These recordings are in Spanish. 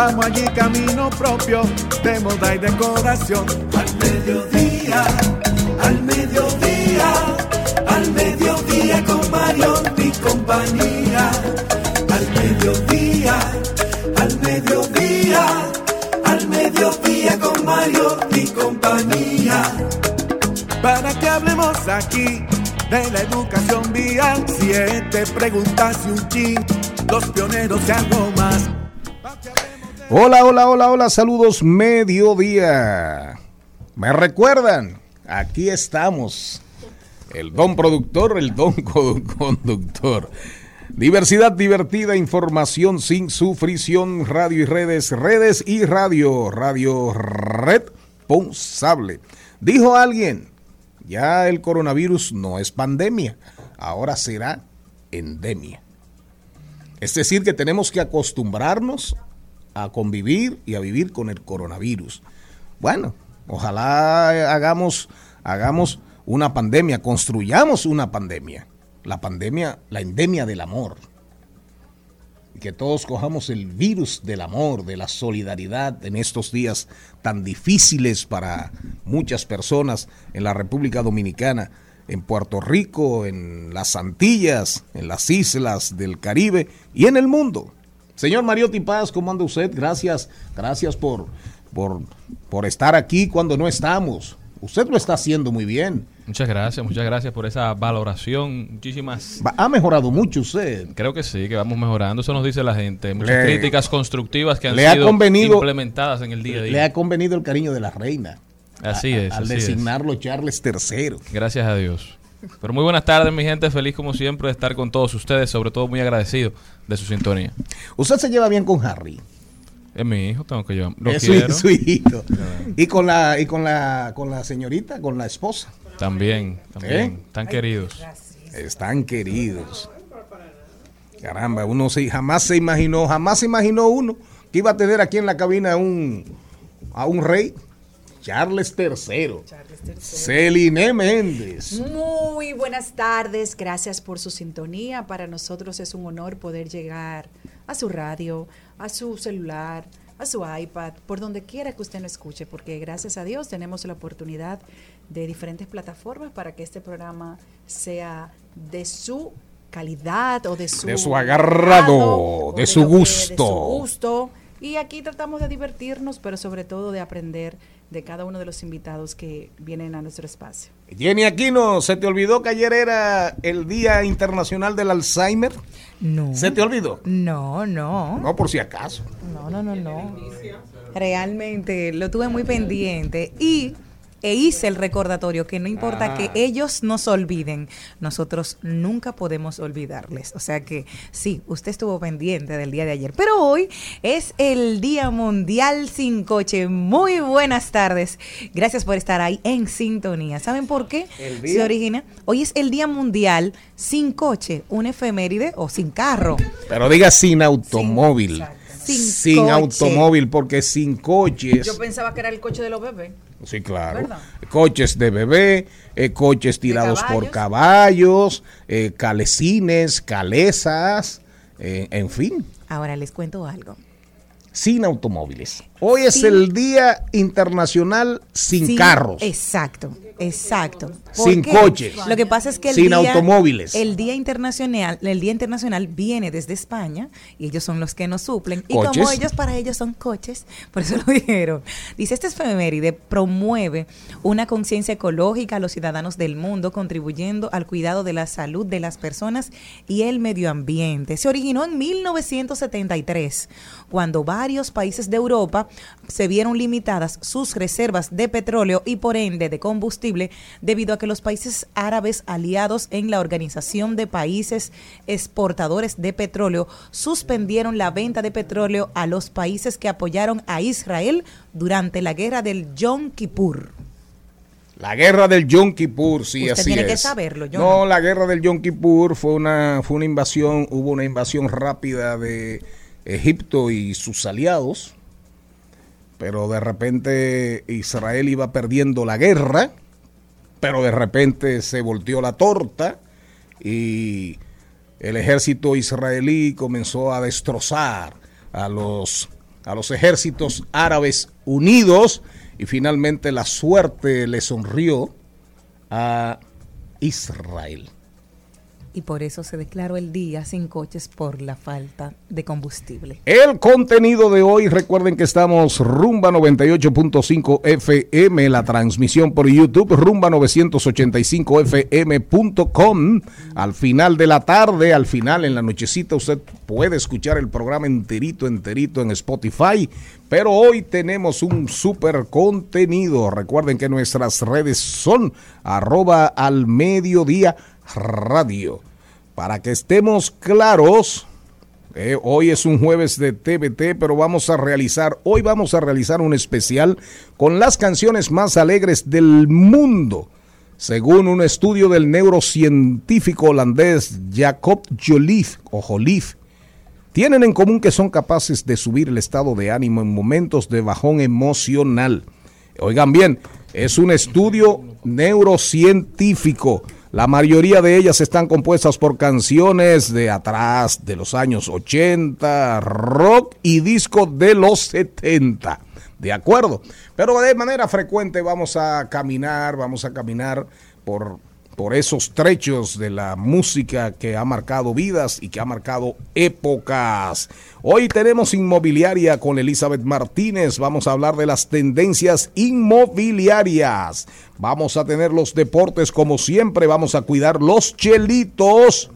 Vamos allí camino propio de moda y decoración. Al mediodía, al mediodía, al mediodía con Mario y compañía. Al mediodía, al mediodía, al mediodía con Mario y compañía para que hablemos aquí de la educación vial. Siete preguntas y un chin, los pioneros y algo más. Hola, hola, hola, hola, saludos mediodía. ¿Me recuerdan? Aquí estamos. El don productor, el don conductor. Diversidad divertida, información sin sufrición, radio y redes, redes y radio, radio responsable. Dijo alguien, ya el coronavirus no es pandemia, ahora será endemia. Es decir, que tenemos que acostumbrarnos a convivir y a vivir con el coronavirus. Bueno, ojalá hagamos, hagamos una pandemia, construyamos una pandemia. La pandemia, la endemia del amor. Que todos cojamos el virus del amor, de la solidaridad en estos días tan difíciles para muchas personas en la República Dominicana, en Puerto Rico, en las Antillas, en las islas del Caribe y en el mundo. Señor Mariotti Paz, ¿cómo anda usted? Gracias, gracias por, por, por estar aquí cuando no estamos. Usted lo está haciendo muy bien. Muchas gracias, muchas gracias por esa valoración. Muchísimas. Ha mejorado mucho usted. Creo que sí, que vamos mejorando. Eso nos dice la gente. Muchas Le- críticas constructivas que han le ha sido convenido- implementadas en el día a día. Le ha convenido el cariño de la reina. Así a- es, Al así es. designarlo Charles III. Gracias a Dios. Pero muy buenas tardes, mi gente. Feliz como siempre de estar con todos ustedes. Sobre todo muy agradecido de su sintonía. Usted se lleva bien con Harry. Es mi hijo, tengo que llevar. Lo es su, quiero. su hijito. Y con la, y con la, con la señorita, con la esposa. También, también. ¿Eh? Tan queridos. Están queridos. Caramba, uno se, jamás se imaginó, jamás se imaginó uno que iba a tener aquí en la cabina un, a un rey, Charles III. Celine Méndez. Muy buenas tardes, gracias por su sintonía. Para nosotros es un honor poder llegar a su radio, a su celular, a su iPad, por donde quiera que usted nos escuche, porque gracias a Dios tenemos la oportunidad de diferentes plataformas para que este programa sea de su calidad o de su, De su agarrado, o de su lo gusto. de su gusto. Y aquí tratamos de divertirnos, pero sobre todo de aprender de cada uno de los invitados que vienen a nuestro espacio. Jenny Aquino, ¿se te olvidó que ayer era el Día Internacional del Alzheimer? No. ¿Se te olvidó? No, no. No, por si acaso. No, no, no, no. Realmente lo tuve muy pendiente y e hice el recordatorio que no importa Ah. que ellos nos olviden, nosotros nunca podemos olvidarles. O sea que sí, usted estuvo pendiente del día de ayer, pero hoy es el Día Mundial sin coche. Muy buenas tardes. Gracias por estar ahí en sintonía. ¿Saben por qué? Se origina. Hoy es el Día Mundial sin coche, un efeméride o sin carro. Pero diga sin automóvil. Sin Sin, automóvil, porque sin coches. Yo pensaba que era el coche de los bebés. Sí, claro. ¿Verdad? Coches de bebé, eh, coches tirados por caballos, eh, calecines, calesas, eh, en fin, Ahora les cuento algo. sin automóviles. Hoy es el Día Internacional sin, carros. Exacto, exacto. Sin qué? coches. Lo que pasa es que el Sin día, automóviles. El Día Internacional, el Día Internacional viene desde España y ellos son los que nos suplen. Y Coches. como ellos para ellos son coches, por eso lo dijeron. Dice, este efeméride promueve una conciencia ecológica a los ciudadanos del mundo, contribuyendo al cuidado de la salud de las personas y el medio ambiente. Se originó en 1973, cuando varios países de Europa se vieron limitadas sus reservas de petróleo y por ende de combustible debido a que los países árabes aliados en la Organización de Países Exportadores de Petróleo suspendieron la venta de petróleo a los países que apoyaron a Israel durante la guerra del Yom Kippur. La guerra del Yom Kippur, sí, Usted así tiene que saberlo, no. la guerra del Yom Kippur fue una, fue una invasión, hubo una invasión rápida de Egipto y sus aliados, pero de repente Israel iba perdiendo la guerra, pero de repente se volteó la torta y el ejército israelí comenzó a destrozar a los, a los ejércitos árabes unidos y finalmente la suerte le sonrió a Israel. Y por eso se declaró el día sin coches por la falta de combustible. El contenido de hoy, recuerden que estamos rumba 98.5 FM, la transmisión por YouTube, rumba 985fm.com. Al final de la tarde, al final en la nochecita, usted puede escuchar el programa enterito, enterito en Spotify. Pero hoy tenemos un super contenido. Recuerden que nuestras redes son arroba al mediodía radio. Para que estemos claros, eh, hoy es un jueves de TBT, pero vamos a realizar, hoy vamos a realizar un especial con las canciones más alegres del mundo. Según un estudio del neurocientífico holandés Jacob Joliffe, o Joliffe, tienen en común que son capaces de subir el estado de ánimo en momentos de bajón emocional. Oigan bien, es un estudio neurocientífico. La mayoría de ellas están compuestas por canciones de atrás, de los años 80, rock y disco de los 70. De acuerdo. Pero de manera frecuente vamos a caminar, vamos a caminar por, por esos trechos de la música que ha marcado vidas y que ha marcado épocas. Hoy tenemos inmobiliaria con Elizabeth Martínez. Vamos a hablar de las tendencias inmobiliarias. Vamos a tener los deportes como siempre. Vamos a cuidar los chelitos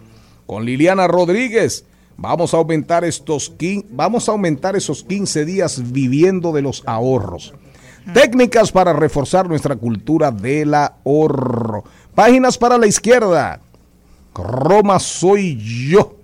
con Liliana Rodríguez. Vamos a aumentar estos vamos a aumentar esos 15 días viviendo de los ahorros. Técnicas para reforzar nuestra cultura del ahorro. Páginas para la izquierda. Roma soy yo.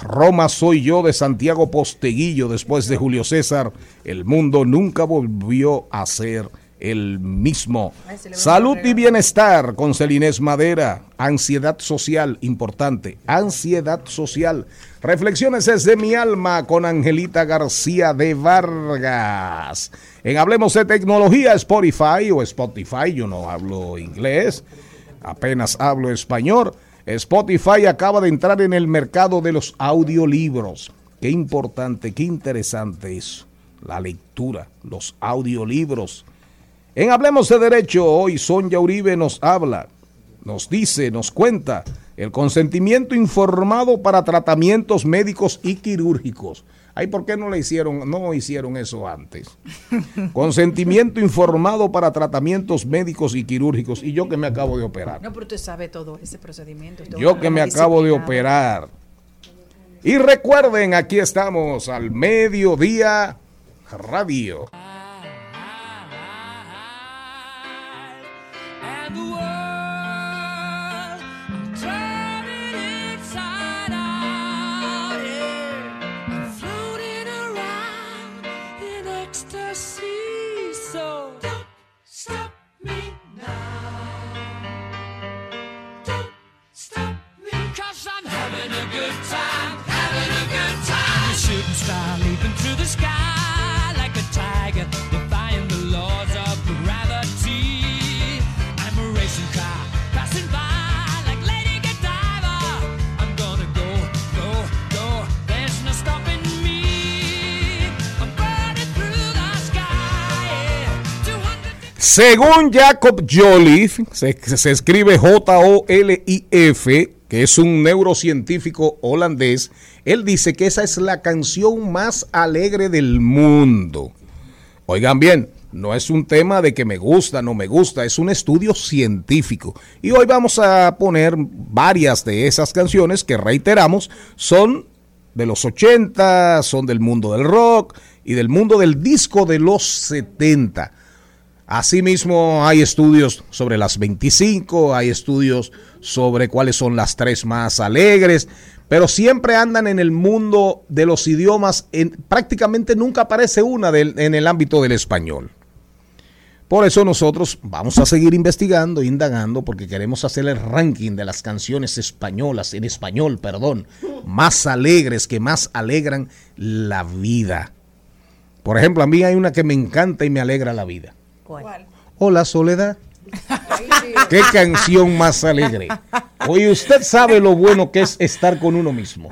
Roma soy yo de Santiago Posteguillo después de Julio César. El mundo nunca volvió a ser el mismo. Salud y bienestar con Celinés Madera. Ansiedad social, importante. Ansiedad social. Reflexiones desde mi alma con Angelita García de Vargas. En Hablemos de Tecnología, Spotify o Spotify, yo no hablo inglés, apenas hablo español. Spotify acaba de entrar en el mercado de los audiolibros. Qué importante, qué interesante eso. La lectura, los audiolibros. En Hablemos de Derecho, hoy Sonia Uribe nos habla, nos dice, nos cuenta el consentimiento informado para tratamientos médicos y quirúrgicos. Ay, ¿por qué no le hicieron, no hicieron eso antes? Consentimiento informado para tratamientos médicos y quirúrgicos. Y yo que me acabo de operar. No, pero usted sabe todo ese procedimiento. Yo que me acabo de operar. Y recuerden, aquí estamos al mediodía radio. Según Jacob Joliffe, se, se escribe J-O-L-I-F, que es un neurocientífico holandés, él dice que esa es la canción más alegre del mundo. Oigan bien, no es un tema de que me gusta, no me gusta, es un estudio científico. Y hoy vamos a poner varias de esas canciones que reiteramos son de los 80, son del mundo del rock y del mundo del disco de los 70. Asimismo, hay estudios sobre las 25, hay estudios sobre cuáles son las tres más alegres, pero siempre andan en el mundo de los idiomas, en, prácticamente nunca aparece una del- en el ámbito del español. Por eso nosotros vamos a seguir investigando, indagando, porque queremos hacer el ranking de las canciones españolas, en español, perdón, más alegres, que más alegran la vida. Por ejemplo, a mí hay una que me encanta y me alegra la vida. ¿Cuál? Hola Soledad. Qué canción más alegre. Oye, usted sabe lo bueno que es estar con uno mismo.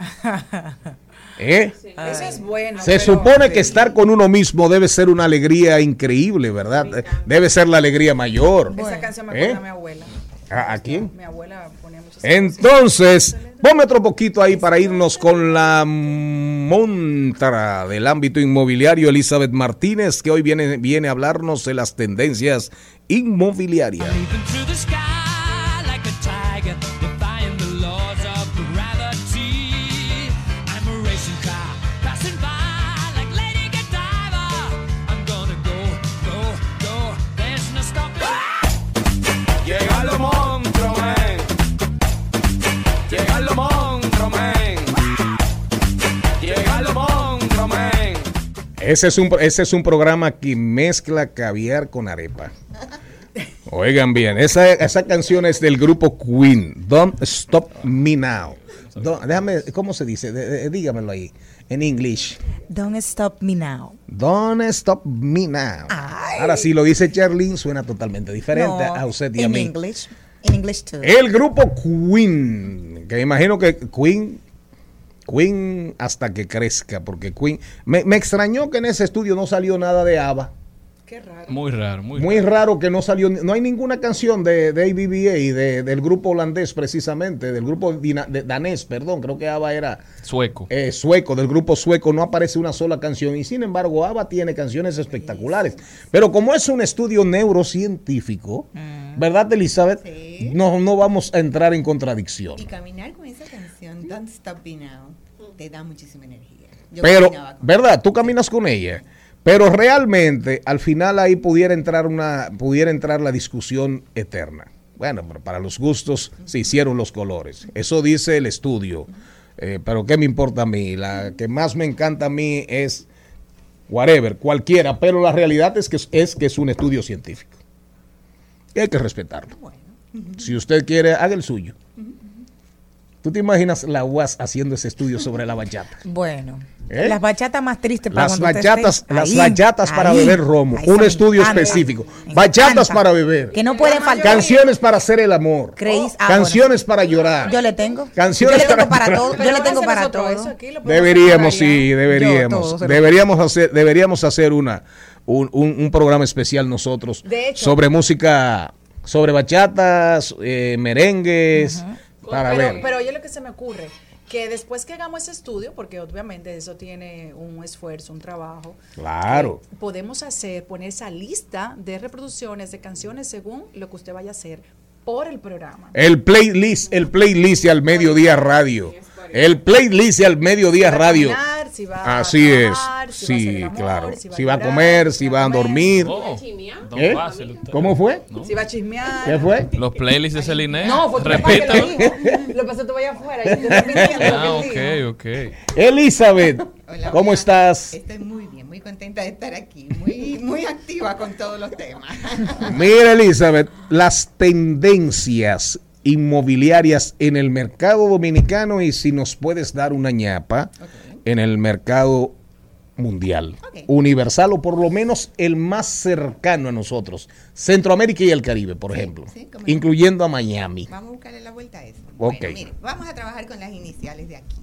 ¿Eh? Eso es bueno. Se pero- supone que estar con uno mismo debe ser una alegría increíble, ¿verdad? Debe ser la alegría mayor. Esa canción me ¿Eh? acuerda a mi abuela. ¿A, a quién? Mi abuela ponía muchas Entonces, ponme otro poquito ahí para irnos con la montra del ámbito inmobiliario, Elizabeth Martínez, que hoy viene, viene a hablarnos de las tendencias inmobiliarias. Ese es un, ese es un programa que mezcla caviar con arepa. Oigan bien, esa, esa canción es del grupo Queen, Don't Stop Me Now. Don't- déjame, ¿cómo se dice? De- de- dígamelo ahí, en English. Don't stop me now. Don't Stop Me Now. Ahora, si lo dice Charlene, suena totalmente diferente No, a usted y a in mí. English. In English too. El grupo Queen, que imagino que Queen, Queen hasta que crezca, porque Queen, me, me extrañó que en ese estudio no salió nada de ABBA. Qué raro. Muy raro, muy, Muy raro. raro que no salió, no hay ninguna canción de, de ABBA, de- del grupo holandés precisamente, del grupo dina- de- danés, perdón, creo que ABBA era Sueco. eh, sueco, del grupo sueco, no aparece una sola canción y sin embargo ABBA tiene canciones espectaculares. Pero como es un estudio neurocientífico, ¿verdad Elizabeth? Sí. No, no vamos a entrar en contradicción. Y caminar con esa canción, Don't Stop Me Now, te da muchísima energía. Yo Pero, ¿verdad? Tú caminas con ella. Pero realmente, al final ahí pudiera entrar una, pudiera entrar la discusión eterna. Bueno, pero para los gustos se hicieron los colores. Eso dice el estudio. Eh, pero ¿qué me importa a mí? La que más me encanta a mí es whatever, cualquiera. Pero la realidad es que es, es que es un estudio científico. Y hay que respetarlo. Si usted quiere, haga el suyo. ¿Tú te imaginas la UAS haciendo ese estudio sobre la bachata? Bueno, ¿Eh? las bachatas más tristes para Las cuando usted bachatas, esté las ahí, bachatas para ahí, beber romo, un estudio encanta, específico. Bachatas encanta. para beber. Que no pueden faltar. Canciones para hacer el amor. Creéis- ah, Canciones para llorar. Yo le tengo. Canciones yo le tengo para- para todo. Yo le tengo para todo. aquí, Deberíamos, sí, deberíamos. todo Deberíamos hacer, deberíamos hacer una un, un- un programa especial nosotros De hecho. sobre música, sobre bachatas, eh, merengues, para pero, ver. pero oye lo que se me ocurre, que después que hagamos ese estudio, porque obviamente eso tiene un esfuerzo, un trabajo, Claro. eh, podemos hacer, poner esa lista de reproducciones de canciones según lo que usted vaya a hacer por el programa. El playlist, el playlist y al mediodía radio. El playlist al mediodía a radio. caminar, si va a Así es. trabajar, si va a Sí, amor, claro. si va a Si va a llorar, comer, si va a a dormir. Oh, don ¿Eh? ¿Cómo fue? Si va a chismear. ¿Qué fue? Los playlists de Celine. No, fue tu papá Repita. que lo dijo. Lo que pasa es que tú vayas afuera Ah, lo que él ok, dijo. ok. Elizabeth, Hola, ¿cómo hola. estás? Estoy muy bien, muy contenta de estar aquí, muy, muy activa con todos los temas. Mira, Elizabeth, las tendencias inmobiliarias en el mercado dominicano y si nos puedes dar una ñapa en el mercado mundial, universal o por lo menos el más cercano a nosotros, Centroamérica y el Caribe, por ejemplo, sí, incluyendo a Miami. Vamos a buscarle la vuelta a eso. Ok. Bueno, mire, vamos a trabajar con las iniciales de aquí.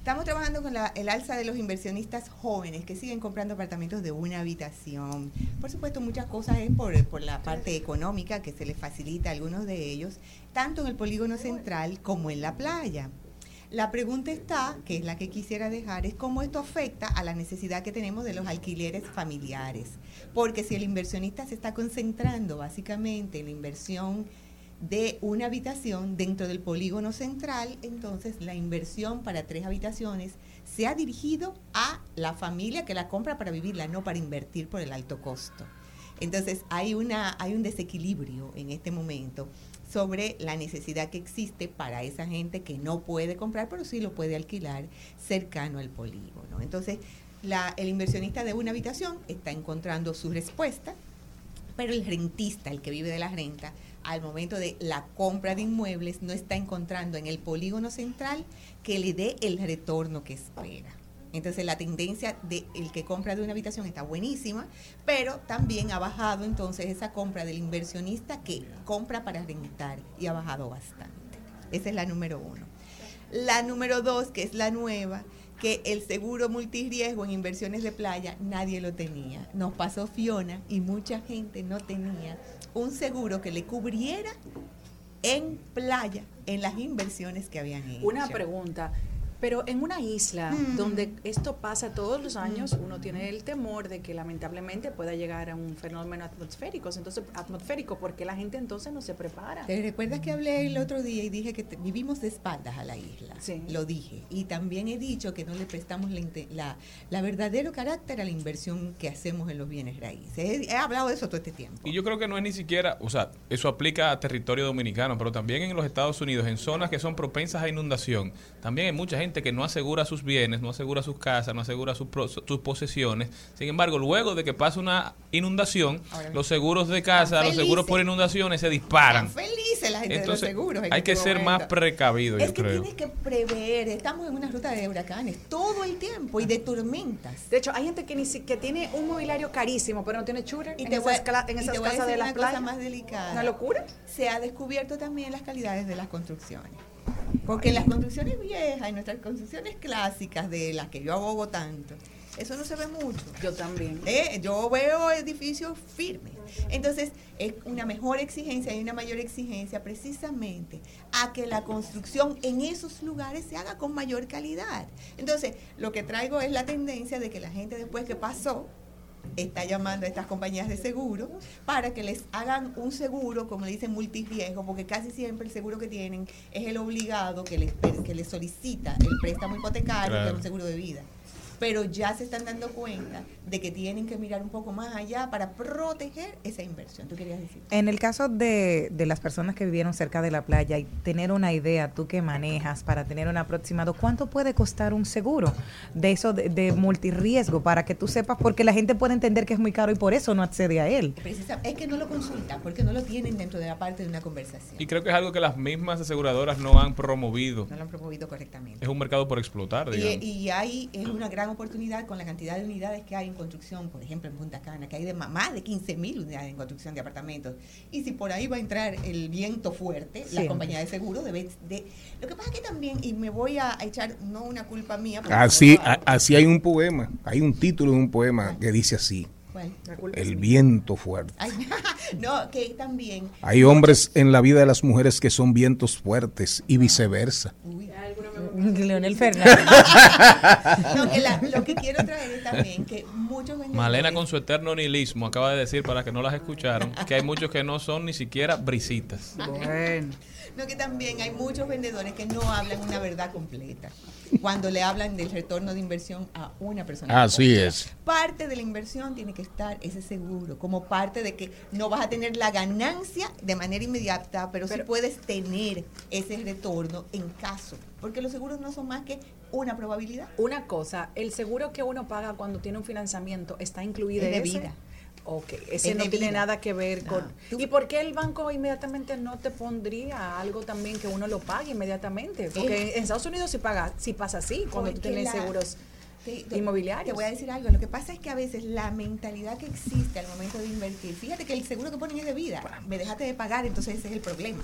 Estamos trabajando con la- el alza de los inversionistas jóvenes que siguen comprando apartamentos de una habitación. Por supuesto, muchas cosas es por, por la parte económica que se les facilita a algunos de ellos, tanto en el polígono central como en la playa. La pregunta está, que es la que quisiera dejar, es cómo esto afecta a la necesidad que tenemos de los alquileres familiares. Porque si el inversionista se está concentrando básicamente en la inversión de una habitación dentro del polígono central, entonces la inversión para tres habitaciones se ha dirigido a la familia que la compra para vivirla, no para invertir por el alto costo. Entonces hay, una, hay un desequilibrio en este momento sobre la necesidad que existe para esa gente que no puede comprar, pero sí lo puede alquilar cercano al polígono. Entonces, la- el inversionista de una habitación está encontrando su respuesta, pero el rentista, el que vive de la renta, al momento de la compra de inmuebles, no está encontrando en el polígono central que le dé el retorno que espera. Entonces la tendencia del que compra de una habitación está buenísima, pero también ha bajado entonces esa compra del inversionista que compra para rentar y ha bajado bastante. Esa es la número uno. La número dos, que es la nueva, que el seguro multirriesgo en inversiones de playa nadie lo tenía. Nos pasó Fiona y mucha gente no tenía un seguro que le cubriera en playa en las inversiones que habían hecho. Una pregunta. Pero en una isla Mm. donde esto pasa todos los años, uno tiene el temor de que lamentablemente pueda llegar a un fenómeno atmosférico. Entonces, atmosférico, ¿por qué la gente entonces no se prepara? ¿Te recuerdas que hablé el otro día y dije que te- vivimos de espaldas a la isla? Sí. Lo dije. Y también he dicho que no le prestamos la, la, la verdadero carácter a la inversión que hacemos en los bienes raíces. He, he hablado de eso todo este tiempo. Y yo creo que no es ni siquiera, o sea, eso aplica a territorio dominicano, pero también en los Estados Unidos, en zonas que son propensas a inundación, también hay mucha gente que no asegura sus bienes, no asegura sus casas, no asegura sus, pro- sus posesiones. Sin embargo, luego de que pasa una inundación, Ahora, los seguros de casa, los seguros por inundaciones se disparan. Están felices la gente Entonces, de los seguros. en hay que este ser más precavido, Es yo que creo. tienes que prever. Estamos en una ruta de huracanes todo el tiempo y de tormentas. De hecho, hay gente que ni si- que tiene un mobiliario carísimo, pero no tiene Y en te esas, en y esas te voy a casas decir de la una cosa playa. más delicada. ¿Una locura? Se ha descubierto también las calidades de las construcciones. Porque las construcciones viejas, en nuestras construcciones clásicas de las que yo abogo tanto, eso no se ve mucho. Yo también. Eh, yo veo edificios firmes. Entonces, es una mejor exigencia y una mayor exigencia precisamente a que la construcción en esos lugares se haga con mayor calidad. Entonces, lo que traigo es la tendencia de que la gente después que pasó está llamando a estas compañías de seguro para que les hagan un seguro, como le dicen, multirriesgo, porque casi siempre el seguro que tienen es el obligado que les, que les solicita el préstamo hipotecario, que Claro. es un seguro de vida. Pero ya se están dando cuenta de que tienen que mirar un poco más allá para proteger esa inversión. ¿Tú querías decir? En el caso de, de las personas que vivieron cerca de la playa y tener una idea, tú que manejas para tener un aproximado, ¿cuánto puede costar un seguro de eso de, de multirriesgo para que tú sepas? Porque la gente puede entender que es muy caro y por eso no accede a él. Precisa- es que no lo consultan porque no lo tienen dentro de la parte de una conversación. Y creo que es algo que las mismas aseguradoras no han promovido. No lo han promovido correctamente. Es un mercado por explotar, Y, digamos. y hay es una gran oportunidad con la cantidad de unidades que hay en construcción, por ejemplo en Punta Cana, que hay de más de 15 mil unidades en construcción de apartamentos. Y si por ahí va a entrar el viento fuerte, la compañía de seguro debe de... Lo que pasa es que también, y me voy a echar, no una culpa mía, porque Así, no lo hago. a- así hay un poema, hay un título de un poema que dice así, el viento fuerte. Ay, no, que también... Hay hombres en la vida de las mujeres que son vientos fuertes y viceversa. Uy, Leonel Fernández. no, que la- lo que quiero traer es también que muchos vendedores... Malena con su eterno nihilismo acaba de decir, para que no las escucharon, que hay muchos que no son ni siquiera brisitas. Bueno. Que también hay muchos vendedores que no hablan una verdad completa cuando le hablan del retorno de inversión a una persona. Así es. Parte de la inversión tiene que estar ese seguro, como parte de que no vas a tener la ganancia de manera inmediata, pero, sí Pero- puedes tener ese retorno en caso, porque los seguros no son más que una probabilidad. Una cosa, el seguro que uno paga cuando tiene un financiamiento está incluido de en ese? vida. Ok, ese Es no tiene nada que ver No. con... ¿Y por qué el banco inmediatamente no te pondría algo también que uno lo pague inmediatamente? Porque en Estados Unidos sí, paga, sí pasa así, cuando tú tienes la- seguros Te- te- inmobiliarios. Te voy a decir algo. Lo que pasa es que a veces la mentalidad que existe al momento de invertir, fíjate que el seguro que ponen es de vida. Me dejaste de pagar, entonces ese es el problema.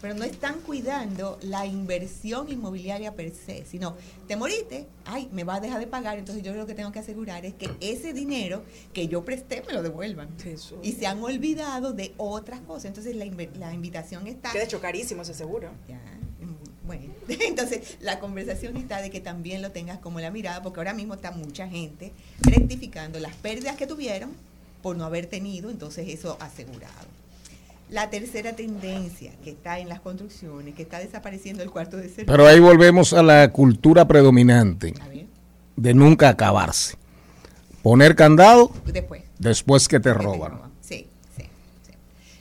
Pero no están cuidando la inversión inmobiliaria per se, sino te moriste, ay, me va a dejar de pagar, entonces yo lo que tengo que asegurar es que ese dinero que yo presté me lo devuelvan. Jesús. Y se han olvidado de otras cosas. Entonces la, la invitación está... Que de hecho carísimo ese seguro. Ya, Bueno, entonces la conversación está de que también lo tengas como la mirada, porque ahora mismo está mucha gente rectificando las pérdidas que tuvieron por no haber tenido, entonces eso asegurado. La tercera tendencia que está en las construcciones, que está desapareciendo el cuarto de servicio. Pero ahí volvemos a la cultura predominante de nunca acabarse. Poner candado después. después que te roban. Sí, sí, sí.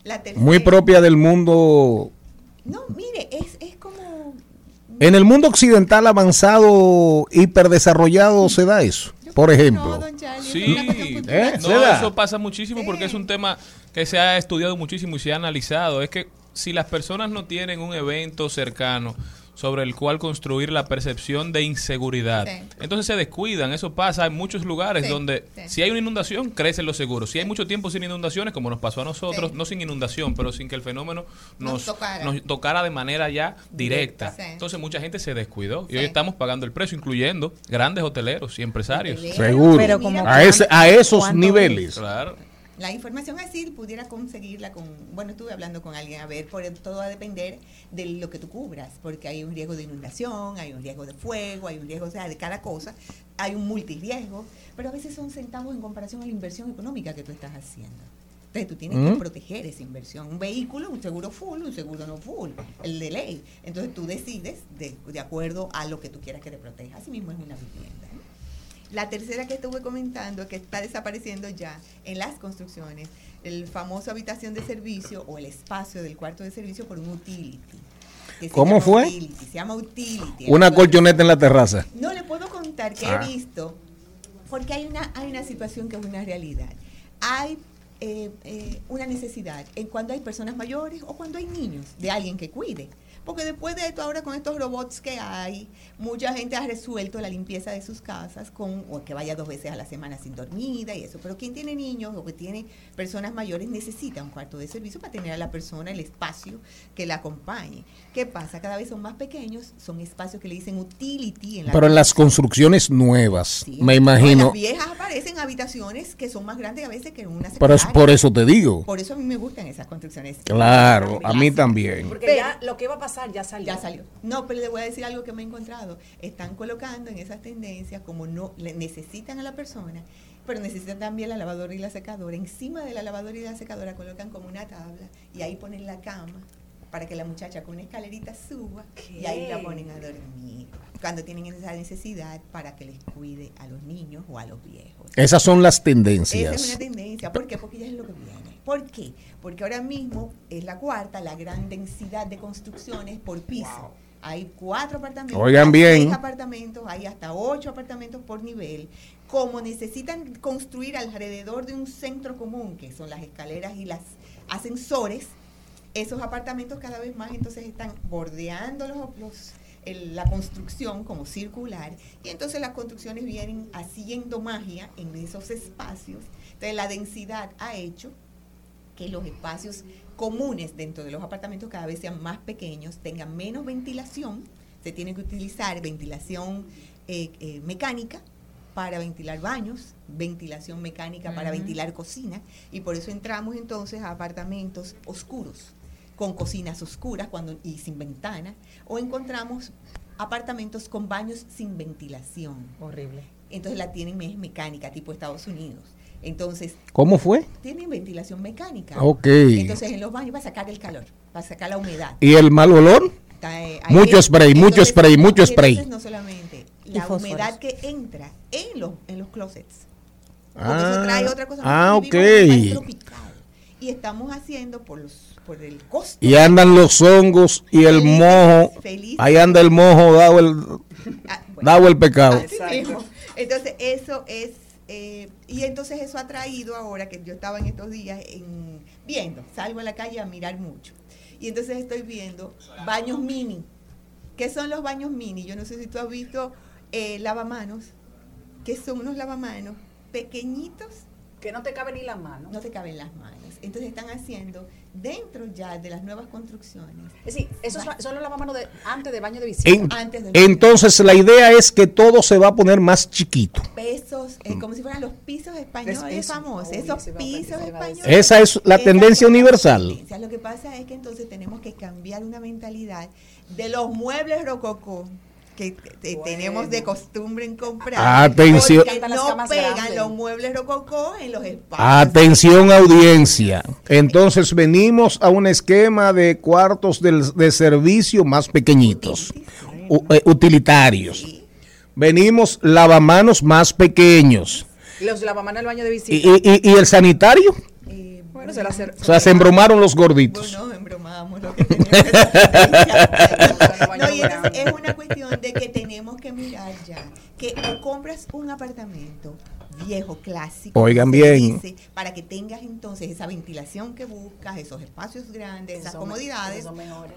La tercera, Muy propia del mundo. No, mire, es, es como... En el mundo occidental avanzado, hiperdesarrollado, se da eso. Por No, ejemplo. don Charlie, Sí. ¿Eh? No, eso pasa muchísimo porque es un tema que se ha estudiado muchísimo y se ha analizado. Es que si las personas no tienen un evento cercano sobre el cual construir la percepción de inseguridad, Sí. entonces se descuidan. Eso pasa en muchos lugares Sí, donde sí. si hay una inundación, crecen los seguros. Si hay mucho tiempo sin inundaciones, como nos pasó a nosotros, Sí. no sin inundación, pero sin que el fenómeno Nos nos, tocara. nos tocara de manera ya directa. Sí. Entonces mucha gente se descuidó y Sí. hoy estamos pagando el precio, incluyendo grandes hoteleros y empresarios. Seguro. Pero mira, como A, ese, a esos ¿Cuánto niveles. Claro. La información así pudiera conseguirla con, bueno, estuve hablando con alguien, a ver, por todo va a depender de lo que tú cubras, porque hay un riesgo de inundación, hay un riesgo de fuego, hay un riesgo, o sea, de cada cosa, hay un multirriesgo, pero a veces son centavos en comparación a la inversión económica que tú estás haciendo. Entonces tú tienes Mm. que proteger esa inversión. Un vehículo, un seguro full, un seguro no full, el de ley. Entonces tú decides de, de acuerdo a lo que tú quieras que te proteja. Así mismo es una vivienda. La tercera que estuve comentando, que está desapareciendo ya en las construcciones, el famoso habitación de servicio o el espacio del cuarto de servicio por un utility. ¿Cómo fue? utility, se llama utility. Una Entonces, colchoneta en la terraza. No le puedo contar que Ah. he visto, porque hay una, hay una situación que es una realidad. Hay eh, eh, una necesidad en cuando hay personas mayores o cuando hay niños de alguien que cuide. Porque después de esto, ahora con estos robots que hay, mucha gente ha resuelto la limpieza de sus casas con, o que vaya dos veces a la semana sin dormida y eso. Pero quien tiene niños o que tiene personas mayores necesita un cuarto de servicio para tener a la persona el espacio que la acompañe. ¿Qué pasa? Cada vez son más pequeños, son espacios que le dicen utility. En la Pero en las construcciones nuevas, Sí. me imagino. las viejas aparecen habitaciones que son más grandes a veces que una Pero es por eso te digo. Por eso a mí me gustan esas construcciones. Claro, a mí también. Porque Pero- ya lo que iba a pasar ya salió. Ya salió. No, pero le voy a decir algo que me he encontrado. Están colocando en esas tendencias como no le necesitan a la persona, pero necesitan también la lavadora y la secadora. Encima de la lavadora y la secadora colocan como una tabla y ahí ponen la cama para que la muchacha con una escalerita suba y ahí la ponen a dormir. Cuando tienen esa necesidad para que les cuide a los niños o a los viejos. Esas son las Esa es una tendencias. tendencia. ¿Por qué? Porque ya es lo que viene. ¿Por qué? Porque ahora mismo es la cuarta, la gran densidad de construcciones por piso. Hay cuatro apartamentos, Oigan hay bien. seis apartamentos, hay hasta ocho apartamentos por nivel. Como necesitan construir alrededor de un centro común, que son las escaleras y las ascensores, esos apartamentos cada vez más entonces están bordeando los, los- el- la construcción como circular y entonces las construcciones vienen haciendo magia en esos espacios. Entonces la densidad ha hecho que los espacios comunes dentro de los apartamentos cada vez sean más pequeños, tengan menos ventilación, se tiene que utilizar ventilación eh, eh, mecánica para ventilar baños, ventilación mecánica para ventilar cocina, y por eso entramos entonces a apartamentos oscuros, con cocinas oscuras cuando, y sin ventana, o encontramos apartamentos con baños sin ventilación. Horrible. Entonces la tienen mecánica, tipo Estados Unidos. Entonces, ¿Cómo fue? tienen ventilación mecánica. Ok. Entonces en los baños va a sacar el calor, va a sacar la humedad. ¿Y el mal olor? Está, eh, Mucho spray, mucho entonces, spray, mucho y entonces spray. No solamente la humedad que entra en los, en los closets. Porque Ah, eso trae otra cosa. ah, ok. tropical, Y estamos haciendo por los por el costo. Y andan los hongos y el mojo. felices. Ahí anda el mojo dado el, Ah, bueno. dado el pecado. Así mismo. Entonces, eso es. Eh, y entonces eso ha traído ahora que yo estaba en estos días en, viendo, salgo a la calle a mirar mucho. Y entonces estoy viendo baños mini. ¿Qué son los baños mini? Yo no sé si tú has visto eh, lavamanos, que son unos lavamanos pequeñitos, Que no te cabe ni la mano. no te caben las manos. Entonces están haciendo dentro ya de las nuevas construcciones. Es decir, eso es la- solo lavamanos de, antes del baño de visita. En- Antes del- entonces la idea es que todo se va a poner más chiquito. Pesos, eh, como si fueran los pisos españoles Es- famosos, Uy, esos pisos españoles. Esa es la tendencia la universal. tendencia. Lo que pasa es que entonces tenemos que cambiar una mentalidad de los muebles rococó que te- Bueno. tenemos de costumbre en comprar. Atención. Porque no pegan los muebles rococó en los espacios. Atención audiencia. Entonces venimos a un esquema de cuartos del- de, servicio más pequeñitos, u- eh, utilitarios. Venimos lavamanos más pequeños. Los lavamanos del baño de ¿Y, visita. y- y- y el sanitario? Eh, bueno, se la hace- O sea, se embromaron los gorditos. Bueno, embromábamos lo que teníamos. no, y entonces es una cuestión de que tenemos que mirar ya que o compras un apartamento viejo, clásico, Oigan bien. dice, para que tengas entonces esa ventilación que buscas, esos espacios grandes, esas Son- comodidades,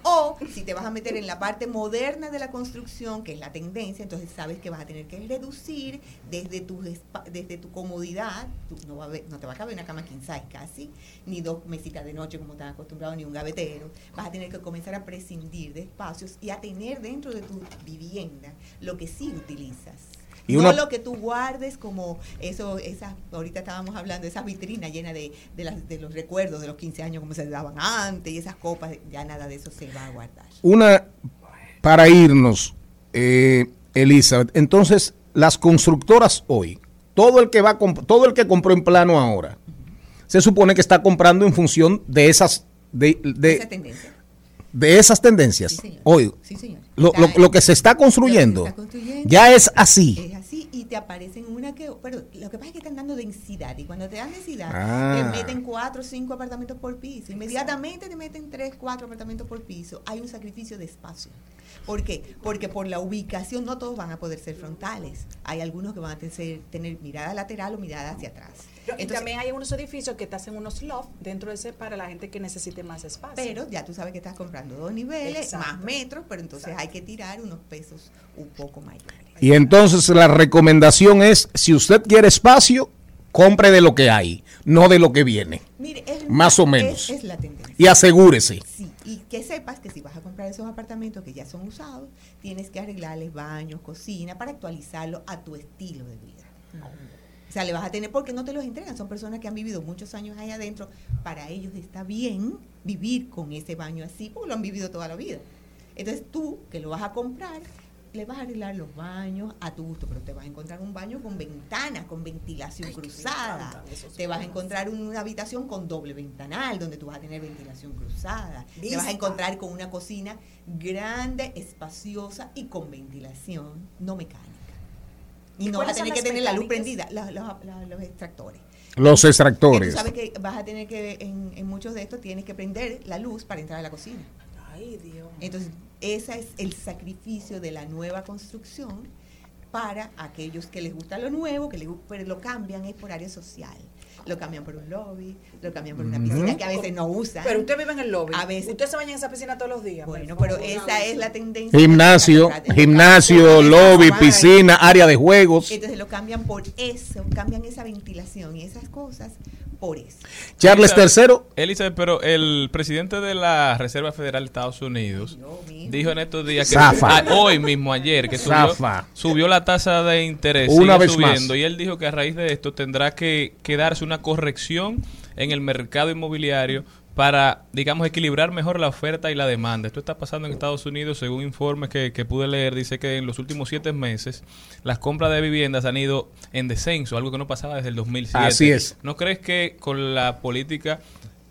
o si te vas a meter en la parte moderna de la construcción, que es la tendencia, entonces sabes que vas a tener que reducir desde tu, espa- desde tu comodidad, tú no, va a haber- no te va a caber una cama king size casi, ni dos mesitas de noche como están acostumbrados, ni un gavetero, vas a tener que comenzar a prescindir de espacios y a tener dentro de tu vivienda lo que sí utilizas. Y no lo que tú guardes como eso, esas, ahorita estábamos hablando esas vitrinas llenas de, de, las, de los recuerdos de los 15 años como se daban antes y esas copas, ya nada de eso se va a guardar. Una, para irnos, eh, Elizabeth, entonces las constructoras hoy, todo el que va todo el que compró en plano ahora, se supone que está comprando en función de esas de, de- Esa tendencia. de esas tendencias. Sí, señor. Hoy, Sí, señor. lo, lo- lo que se está construyendo lo que se está construyendo ya es así. Es así te aparecen una que... Pero lo que pasa es que están dando densidad y cuando te dan densidad Ah. te meten cuatro o cinco apartamentos por piso. Inmediatamente te meten tres, cuatro apartamentos por piso. Hay un sacrificio de espacio. ¿Por qué? Porque por la ubicación no todos van a poder ser frontales. Hay algunos que van a tener, tener mirada lateral o mirada hacia atrás. y Entonces, también hay unos edificios que te hacen unos loft dentro de ese para la gente que necesite más espacio. Pero ya tú sabes que estás comprando dos niveles, Exacto. más metros, pero entonces hay que tirar unos pesos un poco mayores. Y entonces la recomendación es, si usted quiere espacio, compre de lo que hay, no de lo que viene. Mire, es Más la- o menos. Es, es la tendencia. Y asegúrese. Sí, y que sepas que si vas a comprar esos apartamentos que ya son usados, tienes que arreglarles baños, cocina, para actualizarlo a tu estilo de vida. O sea, le vas a tener, porque no te los entregan, son personas que han vivido muchos años ahí adentro, para ellos está bien vivir con ese baño así, porque lo han vivido toda la vida. Entonces tú, que lo vas a comprar, le vas a arreglar los baños a tu gusto, pero te vas a encontrar un baño con ventanas, con ventilación cruzada. Te vas a encontrar una habitación con doble ventanal, donde tú vas a tener ventilación cruzada. Te vas a encontrar con una cocina grande, espaciosa y con ventilación no mecánica. Y, ¿Y no vas a tener que tener la luz prendida, los, los- los- los extractores. Los extractores. tú sabes que vas a tener que, en, en muchos de estos, tienes que prender la luz para entrar a la cocina. Ay, Dios. Entonces, ese es el sacrificio de la nueva construcción para aquellos que les gusta lo nuevo, que les, pero lo cambian es por área social. Lo cambian por un lobby, lo cambian por una piscina que a veces no usan. Pero usted vive en el lobby. A veces. Usted se baña en esa piscina todos los días. Bueno, pero favor. esa es la tendencia. Gimnasio, gimnasio, lobby, piscina, área de juegos. Entonces lo cambian por eso, cambian esa ventilación y esas cosas por eso. Charles III, Elizabeth, pero el presidente de la Reserva Federal de Estados Unidos dijo en estos días que Zafa. hoy mismo ayer que subió, la tasa de interés Una sigue vez subiendo más. y él dijo que a raíz de esto tendrá que, que darse una corrección en el mercado inmobiliario para, digamos, equilibrar mejor la oferta y la demanda. Esto está pasando en Estados Unidos, según informes que, que pude leer, dice que en los últimos siete meses las compras de viviendas han ido en descenso, algo que no pasaba desde el 2007. Así es. ¿No crees que con la política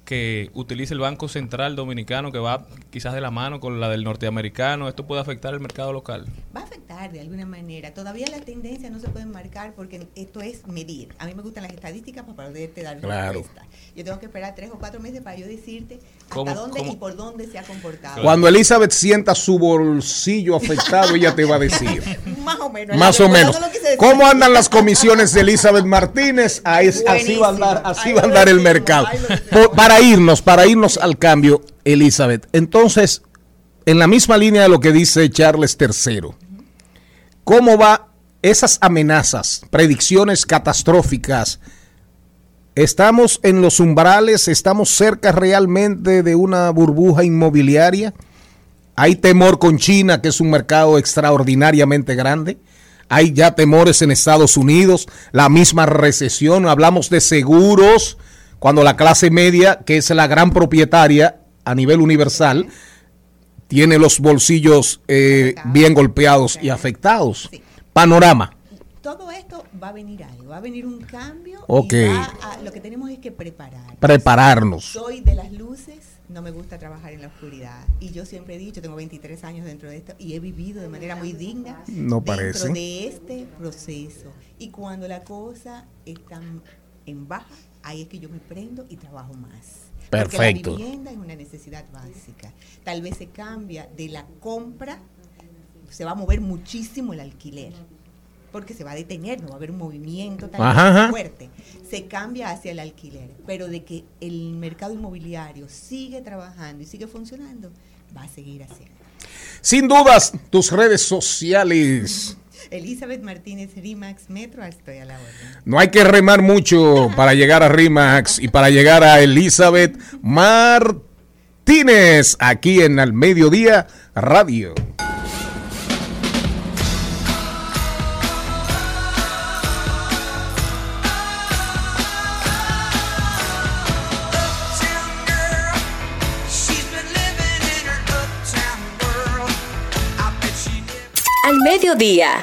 que utiliza el Banco Central Dominicano, que va quizás de la mano con la del norteamericano, esto puede afectar el mercado local? Va a afectar de alguna manera. Todavía las tendencias no se pueden marcar porque esto es medir. A mí me gustan las estadísticas para poderte dar una Claro. respuesta. Yo tengo que esperar tres o cuatro meses para yo decirte hasta ¿Cómo- dónde cómo? y por dónde se ha comportado. cuando Elizabeth sienta su bolsillo afectado, ella te va a decir. Más o menos. Más o menos. ¿Cómo andan las comisiones de Elizabeth Martínez? Ahí es- así va a andar, así va a andar el mercado. Po- para irnos, para irnos al cambio, Elizabeth. Entonces, en la misma línea de lo que dice Charles III, ¿cómo va esas amenazas, predicciones catastróficas Estamos en los umbrales, estamos cerca realmente de una burbuja inmobiliaria. Hay temor con China, que es un mercado extraordinariamente grande. Hay ya temores en Estados Unidos, la misma recesión. Hablamos de seguros, cuando la clase media, que es la gran propietaria a nivel universal, tiene los bolsillos eh, bien golpeados y afectados. Sí. Panorama. Todo esto va a venir algo, va a venir un cambio. Ok. Y va a- lo que tenemos es que preparar. Prepararnos. Soy de las luces, no me gusta trabajar en la oscuridad. Y yo siempre he dicho, tengo 23 años dentro de esto y he vivido de manera muy digna No parece. dentro de este proceso. Y cuando la cosa está en baja, ahí es que yo me prendo y trabajo más. Perfecto. Porque la vivienda es una necesidad básica. Tal vez se cambia de la compra, se va a mover muchísimo el alquiler. Porque se va a detener, no va a haber un movimiento tan Ajá, ajá. fuerte. Se cambia hacia el alquiler. Pero de que el mercado inmobiliario sigue trabajando y sigue funcionando, va a seguir haciendo. Sin dudas, tus redes sociales. Elizabeth Martínez Rimax Metro, estoy a la orden. No hay que remar mucho para llegar a Rimax y para llegar a Elizabeth Martínez aquí en Al Mediodía Radio. Al mediodía,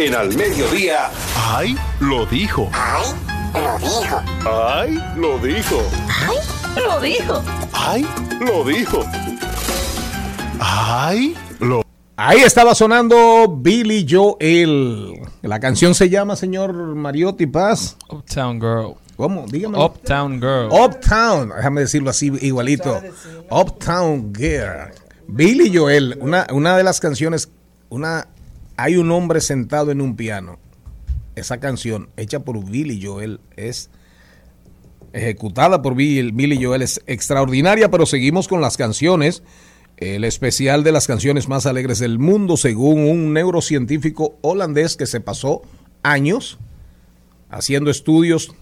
En Al Mediodía, Ay, lo dijo. Ay, lo dijo. Ay, lo dijo. Ay, lo dijo. Ay, lo dijo. Ay, lo Ahí estaba sonando Billy Joel. La canción se llama, señor Mariotti Paz. Uptown Girl. ¿Cómo? Dígame. Uptown Girl. Uptown, déjame decirlo así igualito. Uptown Girl. Billy Joel, una, una de las canciones, una hay un hombre sentado en un piano. Esa canción, hecha por Billy Joel, es ejecutada por Bill- Billy Joel, es extraordinaria, pero seguimos con las canciones. El especial de las canciones más alegres del mundo, según un neurocientífico holandés que se pasó años haciendo estudios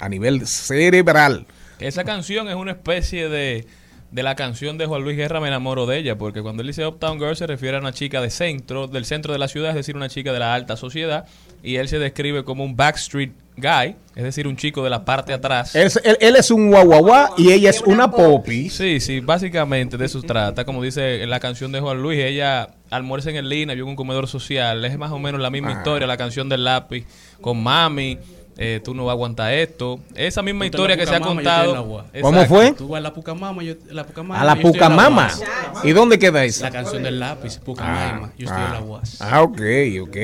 a nivel cerebral. Esa canción es una especie de, de la canción de Juan Luis Guerra, Me enamoro de ella, porque cuando él dice Uptown Girl se refiere a una chica de centro, del centro de la ciudad, es decir, una chica de la alta sociedad, y él se describe como un backstreet guy, es decir, un chico de la parte de atrás. Él, él- él es un guaguaguá y ella es una popi. Sí, sí, básicamente de eso trata. Como dice en la canción de Juan Luis, ella almuerza en el línea, vio en un comedor social. Es más o menos la misma Ah. historia, la canción del lápiz, con mami. Eh, tú no vas a aguantar esto. Esa misma Tú historia que se ha contado. ¿Cómo fue? Tú vas a la Pucamama, yo, la Pucamama, A la Pucamama. ¿Y dónde queda eso? La canción del lápiz, Pucamama, yo estoy en la UAS. Ah, ok, ok.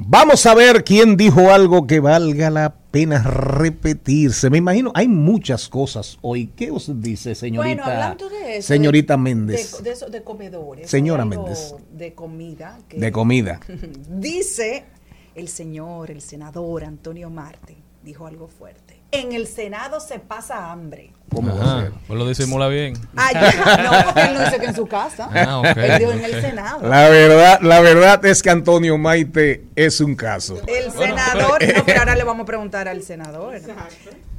Vamos a ver quién dijo algo que valga la pena repetirse. Me imagino, hay muchas cosas hoy. ¿Qué usted dice, señorita? Bueno, hablando de eso. señorita de- Méndez. De, de eso, de comedores. Señora Méndez. De comida. que- De comida. Dice el señor, el senador Antonio Marte, dijo algo fuerte. En el Senado se pasa hambre. ¿Cómo va a Ajá, ser? pues lo disimula bien. Ay, no, porque él no dice que en su casa. Ah, ok. Él dijo en el Senado. La verdad, la verdad es que Antonio Maite es un caso. El senador, no, pero ahora le vamos a preguntar al senador.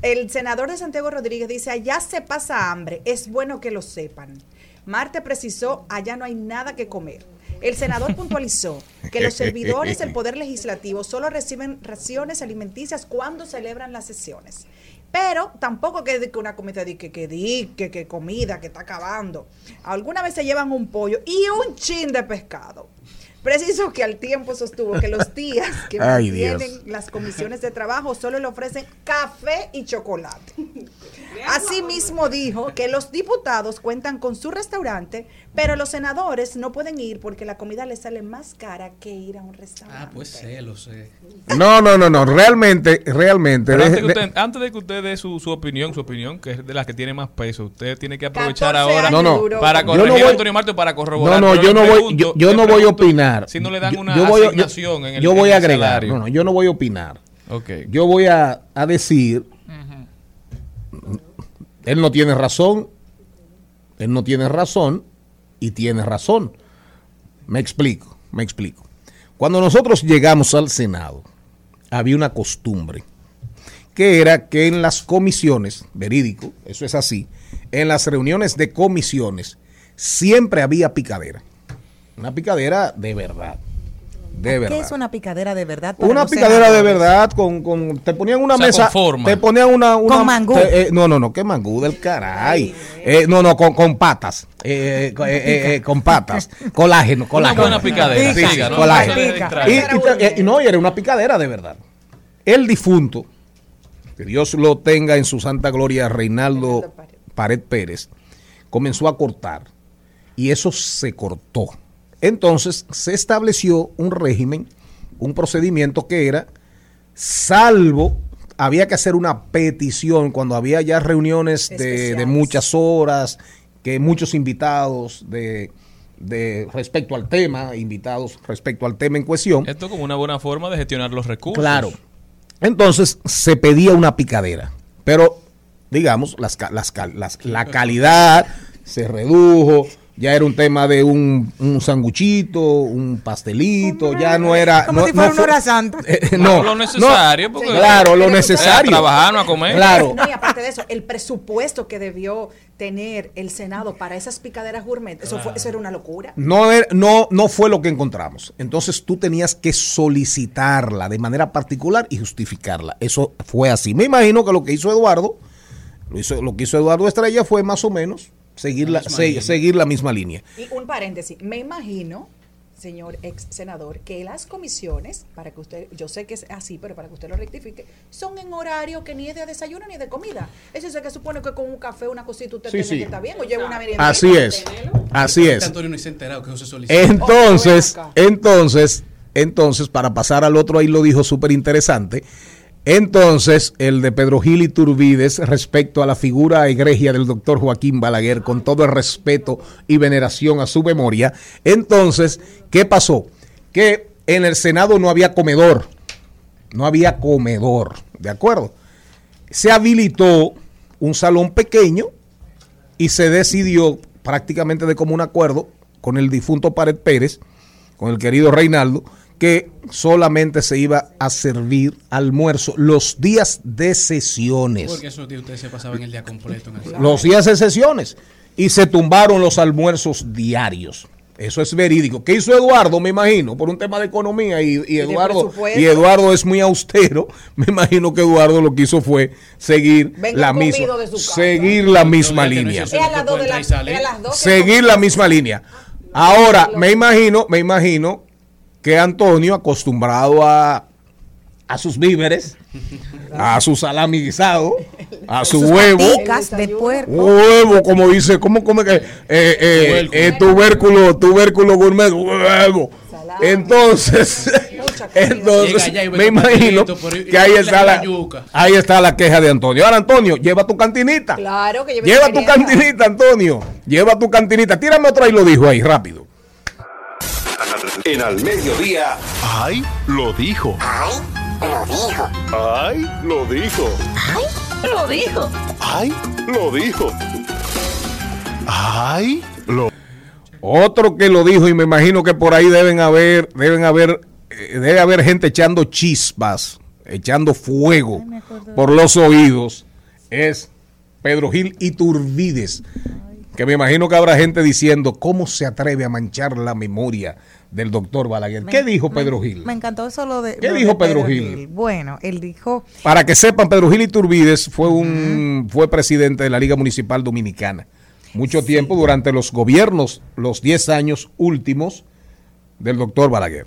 El senador de Santiago Rodríguez dice, allá se pasa hambre, es bueno que lo sepan. Marte precisó, allá no hay nada que comer. El senador puntualizó que los servidores del Poder Legislativo solo reciben raciones alimenticias cuando celebran las sesiones. Pero tampoco que, una comida de que, que, di, que, que comida que está acabando. Alguna vez se llevan un pollo y un chin de pescado. Preciso que al tiempo sostuvo que los días que Ay, mantienen Dios. las comisiones de trabajo solo le ofrecen café y chocolate. Asimismo dijo que los diputados cuentan con su restaurante, pero los senadores no pueden ir porque la comida les sale más cara que ir a un restaurante. Ah, pues sé, lo sé. No, no, no, no. Realmente, realmente. Deje- antes, que de- usted, antes de que usted dé su, su opinión, su opinión, que es de las que tiene más peso, usted tiene que aprovechar 14 ahora No, no. para Yo no corregir voy- a Antonio Marte para corroborar. No, no, yo no voy, pregunto- yo, no voy a opinar. Si no le dan Yo- una yo voy asignación en el Yo voy a agregar. salario. No, no, yo no voy a opinar. Ok. Yo voy a, a decir. Él no tiene razón. Él no tiene razón. Y tiene razón. Me explico, me explico. Cuando nosotros llegamos al Senado, había una costumbre que era que en las comisiones, verídico, eso es así, en las reuniones de comisiones siempre había picadera. Una picadera de verdad. De ¿Qué verdad. es una picadera de verdad? para Una picadera de verdad con, con te ponían una O sea, mesa con forma. te ponían una, una Con mangú. te- eh, no no no qué mangú del caray Eh, no no con, con patas eh, eh, eh, eh, con patas colágeno colágeno buena picadera, Sí, sí, siga, ¿no? colágeno. Y, y no y era una picadera de verdad el difunto que Dios lo tenga en su santa gloria Reinaldo Pared Pérez comenzó a cortar y eso se cortó. Entonces se estableció un régimen, un procedimiento que era, salvo, había que hacer una petición cuando había ya reuniones de, de muchas horas, que muchos invitados de, de respecto al tema, invitados respecto al tema en cuestión. Esto como una buena forma de gestionar los recursos. Claro. Entonces se pedía una picadera, pero digamos, las, las, cal- las- la calidad se redujo, ya era un tema de un, un sanguchito, un pastelito, ya no era... Como no- si fuera no una hora santa. Eh, No, no, lo necesario, no, porque- claro, lo Pero- necesario. A trabajar, no a comer. Claro. No, y aparte de eso, el presupuesto que debió tener el Senado para esas picaderas gourmet, eso, fue, eso era una locura. No, no, no fue lo que encontramos. Entonces tú tenías que solicitarla de manera particular y justificarla. Eso fue así. Me imagino que lo que hizo Eduardo, lo, hizo, lo que hizo Eduardo Estrella fue más o menos seguir la, se- línea. seguir la misma línea. Y un paréntesis, me imagino, señor ex senador, que las comisiones, para que usted, yo sé que es así, pero para que usted lo rectifique, son en horario que ni es de desayuno ni de comida. Eso es que supone que con un café, una cosita, usted Sí, tiene sí. que estar bien, o lleva una merienda. Así es. Así es. Antonio no se ha enterado que eso se solicita. Entonces, Oh, entonces, entonces, para pasar al otro, ahí lo dijo súper interesante. Entonces, el de Pedro Gil y Turbides respecto a la figura egregia del doctor Joaquín Balaguer, con todo el respeto y veneración a su memoria. Entonces, ¿qué pasó? Que en el Senado no había comedor. No había comedor, ¿de acuerdo? Se habilitó un salón pequeño y se decidió prácticamente de común acuerdo con el difunto Pared Pérez, con el querido Reinaldo, que solamente se iba a servir almuerzo los días de sesiones. Porque esos días ustedes se pasaban el día completo en el. Los días de sesiones. Y se tumbaron los almuerzos diarios. Eso es verídico. ¿Qué hizo Eduardo? Me imagino, por un tema de economía y, Eduardo y Eduardo es muy austero. Me imagino que Eduardo lo que hizo fue seguir Venga la misma seguir la misma línea. Seguir la misma línea. Ahora, me imagino, me imagino que Antonio, acostumbrado a, a sus víveres, a su salami guisado, a su Sus huevo, de puerco. huevo, como dice, ¿cómo come que? Eh, eh, eh, tubérculo, tubérculo gourmet, huevo. Entonces, entonces, me imagino que ahí está la ahí está la queja de Antonio. Ahora, Antonio, lleva tu cantinita. Claro que lleve Lleva tu cantinita, Antonio. Lleva tu cantinita. Tírame otra y lo dijo ahí, rápido. En al mediodía, ¡Ay! Lo dijo. Ay, lo dijo. ¡Ay! Lo dijo. Ay, lo dijo. ¡Ay! Lo dijo. ¡Ay! Lo Otro que lo dijo y me imagino que por ahí deben haber, deben haber, eh, debe haber gente echando chispas, echando fuego por los oídos, es Pedro Gil Iturbides, que me imagino que habrá gente diciendo cómo se atreve a manchar la memoria del doctor Balaguer. ¿Qué dijo Pedro Gil? Me encantó eso lo de. ¿Qué lo dijo de Pedro Gil? Bueno, él dijo. Para que sepan, Pedro Gil Iturbides fue un fue presidente de la Liga Municipal Dominicana. Mucho tiempo durante los gobiernos, los 10 años últimos del doctor Balaguer.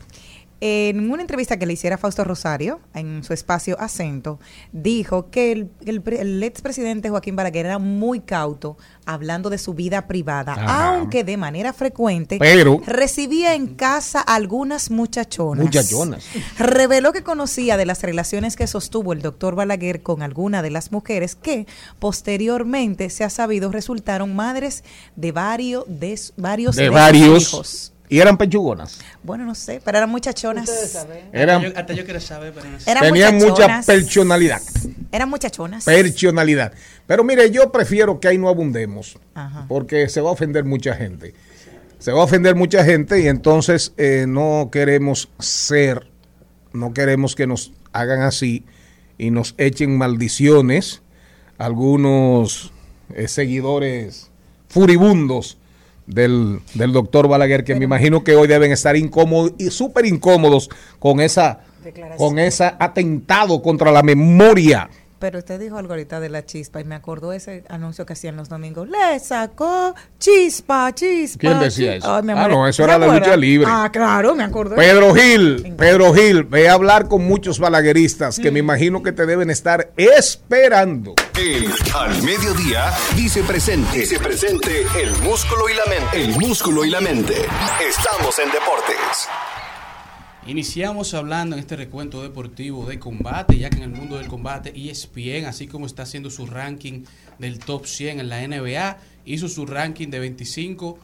En una entrevista que le hiciera Fausto Rosario en su espacio Acento, dijo que el, el, el expresidente Joaquín Balaguer era muy cauto hablando de su vida privada, Ajá. aunque de manera frecuente Pero- recibía en casa algunas muchachonas. Muchachonas. Reveló que conocía de las relaciones que sostuvo el doctor Balaguer con alguna de las mujeres que posteriormente se ha sabido resultaron madres de varios de, varios. hijos. Y eran pechugonas. Bueno, no sé, pero eran muchachonas. Eran- Hasta yo, hasta yo quiero saber, pero no sé. Eran Tenían mucha personalidad. Eran muchachonas. Personalidad. Pero mire, yo prefiero que ahí no abundemos. Ajá. Porque se va a ofender mucha gente. Se va a ofender mucha gente y entonces eh, no queremos ser, no queremos que nos hagan así y nos echen maldiciones algunos eh, seguidores furibundos del, del doctor Balaguer, que me imagino que hoy deben estar incómodos y súper incómodos con esa con ese atentado contra la memoria. Pero usted dijo algo ahorita de la chispa y me acordó ese anuncio que hacían los domingos. Le sacó chispa, chispa. ¿Quién decía chispa". eso? Ah, no, eso ¿Se era la lucha libre. Ah, claro, me acordé. Pedro Gil, Pedro Gil, ve a hablar con muchos balagueristas que me imagino que te deben estar esperando. El Al Mediodía dice presente. Dice presente el músculo y la mente. El músculo y la mente. Estamos en deportes. Iniciamos hablando en este recuento deportivo de combate, ya que en el mundo del combate ESPN, así como está haciendo su ranking del top 100 en la NBA, hizo su ranking de 25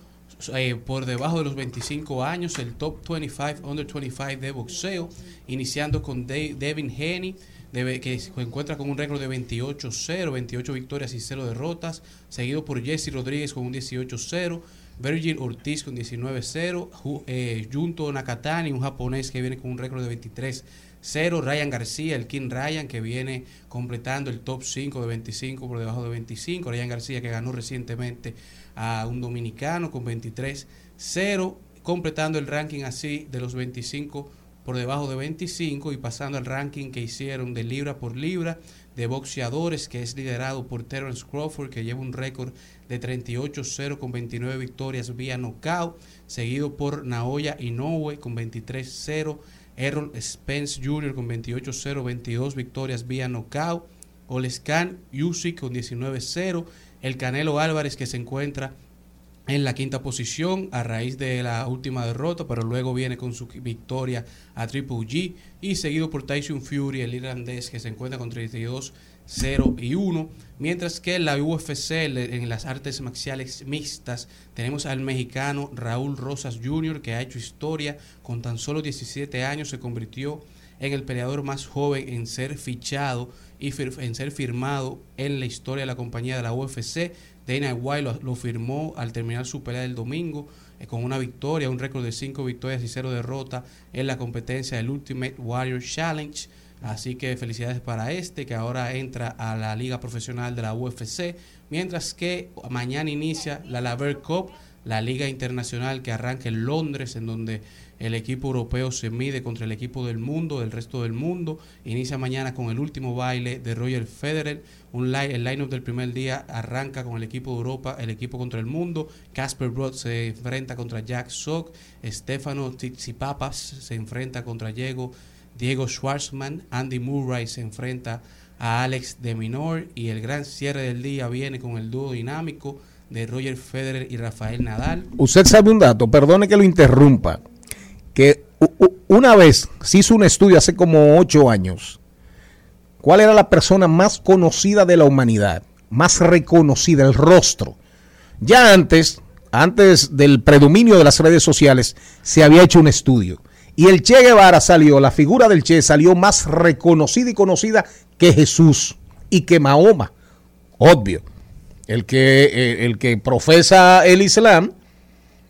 eh, por debajo de los 25 años, el top 25 under 25 de boxeo, iniciando con De- Devin Haney, que encuentra con un récord de 28-0, 28 victorias y 0 derrotas, seguido por Jesse Rodríguez con un 18-0, Virgil Ortiz con 19-0, Ju- eh, Junto Nakatani, un japonés que viene con un récord de 23-0, Ryan García, el King Ryan, que viene completando el top 5 de 25 por debajo de 25, Ryan García que ganó recientemente a un dominicano con 23-0, completando el ranking así de los 25 por debajo de 25 y pasando al ranking que hicieron de libra por libra de boxeadores que es liderado por Terence Crawford que lleva un récord de 38-0 con 29 victorias vía knockout, seguido por Naoya Inoue con 23-0, Errol Spence Jr. con 28-0, 22 victorias vía knockout, Olescan Usyk con 19-0, el Canelo Álvarez que se encuentra en la quinta posición a raíz de la última derrota, pero luego viene con su victoria a Triple G y seguido por Tyson Fury, el irlandés que se encuentra con 32 0 y 1, mientras que en la UFC en las artes marciales mixtas tenemos al mexicano Raúl Rosas Jr. que ha hecho historia con tan solo 17 años se convirtió en el peleador más joven en ser fichado y en ser firmado en la historia de la compañía de la UFC. Dana White lo, firmó al terminar su pelea del domingo eh, con una victoria, un récord de 5 victorias y 0 derrotas en la competencia del Ultimate Warrior Challenge. Así que felicidades para este que ahora entra a la liga profesional de la UFC, mientras que mañana inicia la Laver Cup, la liga internacional que arranca en Londres, en donde el equipo europeo se mide contra el equipo del mundo, del resto del mundo. Inicia mañana con el último baile de Roger Federer. Un li- el line-up del primer día arranca con el equipo de Europa, el equipo contra el mundo. Casper Broad se enfrenta contra Jack Sock. Stefano Tsitsipapas se enfrenta contra Diego, Diego Schwartzman. Andy Murray se enfrenta a Alex de Minor. Y el gran cierre del día viene con el dúo dinámico de Roger Federer y Rafael Nadal. Usted sabe un dato, perdone que lo interrumpa, que una vez se hizo un estudio hace como ocho años. ¿Cuál era la persona más conocida de la humanidad? Más reconocida, el rostro. Ya antes, antes del predominio de las redes sociales, se había hecho un estudio. Y el Che Guevara salió, la figura del Che salió más reconocida y conocida que Jesús y que Mahoma. Obvio. El que, eh, el que profesa el Islam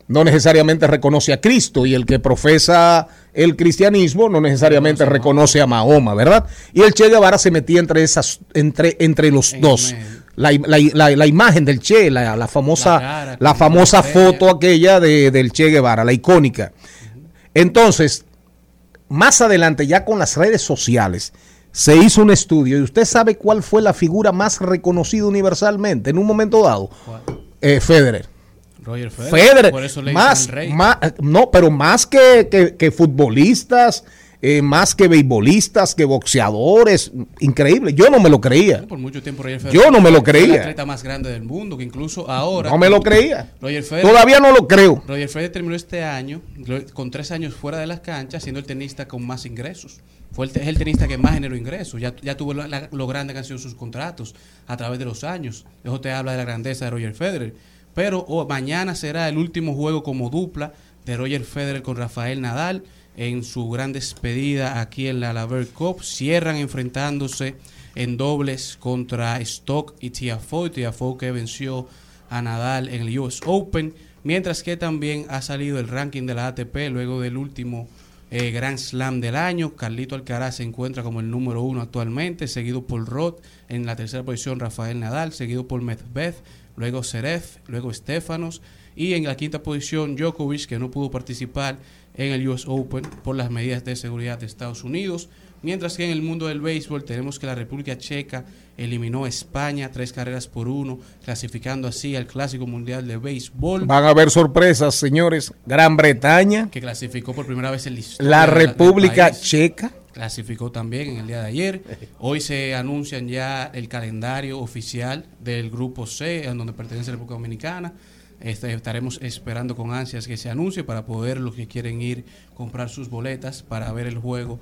no necesariamente reconoce a Cristo y el que profesa el cristianismo no necesariamente reconoce a Mahoma, ¿verdad? Y el Che Guevara se metía entre esas, entre, entre los dos. La, la- la- la imagen del Che, la, la famosa, La cara la con famosa foto aquella de, del Che Guevara, la icónica. Entonces, más adelante, ya con las redes sociales, se hizo un estudio y usted sabe cuál fue la figura más reconocida universalmente en un momento dado. Eh, Federer. Roger Federer. Federer, Por eso le más, dicen el rey. más- no, pero más que, que- que futbolistas, eh, más que beisbolistas, que boxeadores, increíble. Yo no me lo creía. Por mucho tiempo Roger Federer Yo no me lo fue el creía. atleta más grande del mundo, que incluso ahora... No me lo creía. Roger Federer, Todavía no lo creo. Roger Federer terminó este año con tres años fuera de las canchas, siendo el tenista con más ingresos. Fue el, es el tenista que más generó ingresos. Ya, ya tuvo la- la- lo grande que han sido sus contratos a través de los años. Eso te habla de la grandeza de Roger Federer. Pero oh, mañana será el último juego como dupla de Roger Federer con Rafael Nadal en su gran despedida aquí en la Laver Cup. Cierran enfrentándose en dobles contra Stock y Tiafoe. Tiafoe que venció a Nadal en el US Open, mientras que también ha salido el ranking de la ATP luego del último eh, Grand Slam del año. Carlito Alcaraz se encuentra como el número uno actualmente, seguido por Roth en la tercera posición Rafael Nadal, seguido por Medvedev, luego Zverev, luego Stefanos y en la quinta posición Djokovic que no pudo participar en el US Open por las medidas de seguridad de Estados Unidos. Mientras que en el mundo del béisbol tenemos que la República Checa eliminó a España tres carreras por uno, clasificando así al Clásico Mundial de Béisbol, Van a haber sorpresas, señores. Gran Bretaña, que clasificó por primera vez en la historia la de República. Checa. Clasificó también en el día de ayer. Hoy se anuncian ya el calendario oficial del grupo C, en donde pertenece la República Dominicana. Este, estaremos esperando con ansias que se anuncie para poder los que quieren ir comprar sus boletas para ver el juego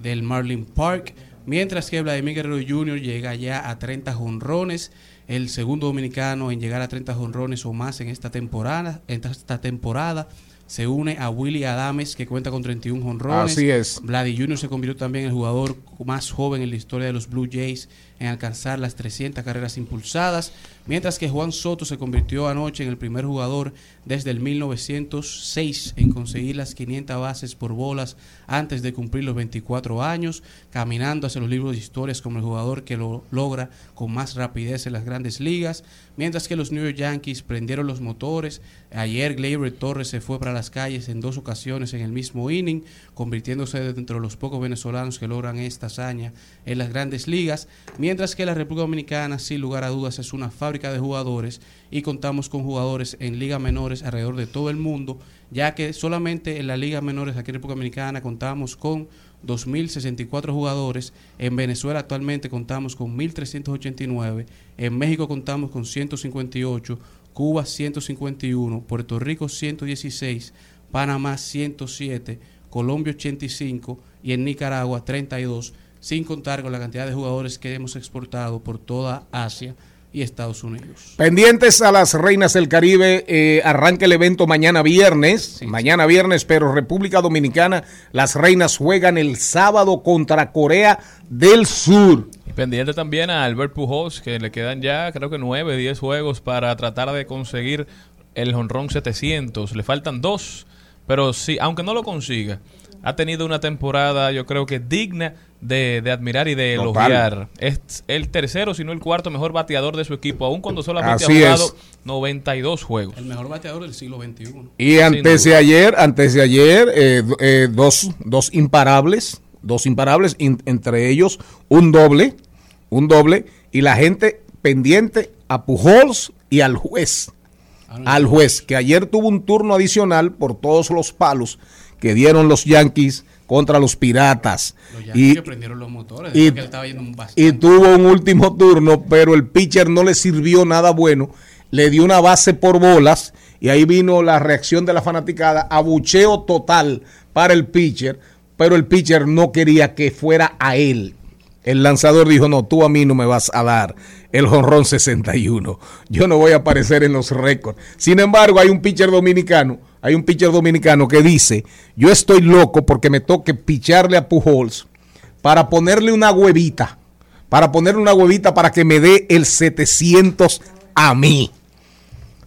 del Marlin Park. Mientras que Vladimir Guerrero Jr. llega ya a 30 jonrones, el segundo dominicano en llegar a 30 jonrones o más en esta temporada, en esta temporada. Se une a Willy Adames, que cuenta con 31 jonrones. Así es. Vladdy Jr. se convirtió también en el jugador más joven en la historia de los Blue Jays en alcanzar las 300 carreras impulsadas, mientras que Juan Soto se convirtió anoche en el primer jugador desde el 1906 en conseguir las 500 bases por bolas antes de cumplir los 24 años, caminando hacia los libros de historias como el jugador que lo logra con más rapidez en las grandes ligas, mientras que los New York Yankees prendieron los motores. Ayer Gleyber Torres se fue para las calles en dos ocasiones en el mismo inning, convirtiéndose dentro de los pocos venezolanos que logran esta hazaña en las grandes ligas, que la República Dominicana, sin lugar a dudas, es una fábrica de jugadores y contamos con jugadores en ligas menores alrededor de todo el mundo, ya que solamente en las ligas menores aquí en República Dominicana contamos con 2.064 jugadores, en Venezuela actualmente contamos con 1.389, en México contamos con 158, Cuba 151, Puerto Rico 116, Panamá 107, Colombia 85 y en Nicaragua 32, sin contar con la cantidad de jugadores que hemos exportado por toda Asia y Estados Unidos. Pendientes a las Reinas del Caribe, eh, arranca el evento mañana viernes, mañana viernes, pero República Dominicana, las Reinas juegan el sábado contra Corea del Sur. Y pendiente también a Albert Pujols, que le quedan ya creo que 9, 10 juegos para tratar de conseguir el honrón 700. Le faltan dos, pero sí, aunque no lo consiga, ha tenido una temporada yo creo que digna de, de admirar y de Total. elogiar. Es el tercero, si no el cuarto mejor bateador de su equipo, aun cuando solamente Así ha jugado es. 92 juegos. El mejor bateador del siglo XXI. Y antes de ayer, antes de ayer, eh, eh, dos, dos imparables, dos imparables, in- entre ellos un doble, un doble, y la gente pendiente a Pujols y al juez, al juez, que ayer tuvo un turno adicional por todos los palos que dieron los Yankees contra los Piratas. Los Yankees Y, que prendieron los motores, y- que estaba yendo y tuvo un último turno, pero el pitcher no le sirvió nada bueno. Le dio una base por bolas y ahí vino la reacción de la fanaticada, abucheo total para el pitcher, pero el pitcher no quería que fuera a él. El lanzador dijo, no, tú a mí no me vas a dar el jonrón 61. Yo no voy a aparecer en los récords. Sin embargo, hay un pitcher dominicano, hay un pitcher dominicano que dice, yo estoy loco porque me toque picharle a Pujols para ponerle una huevita, para ponerle una huevita para que me dé el 700 a mí.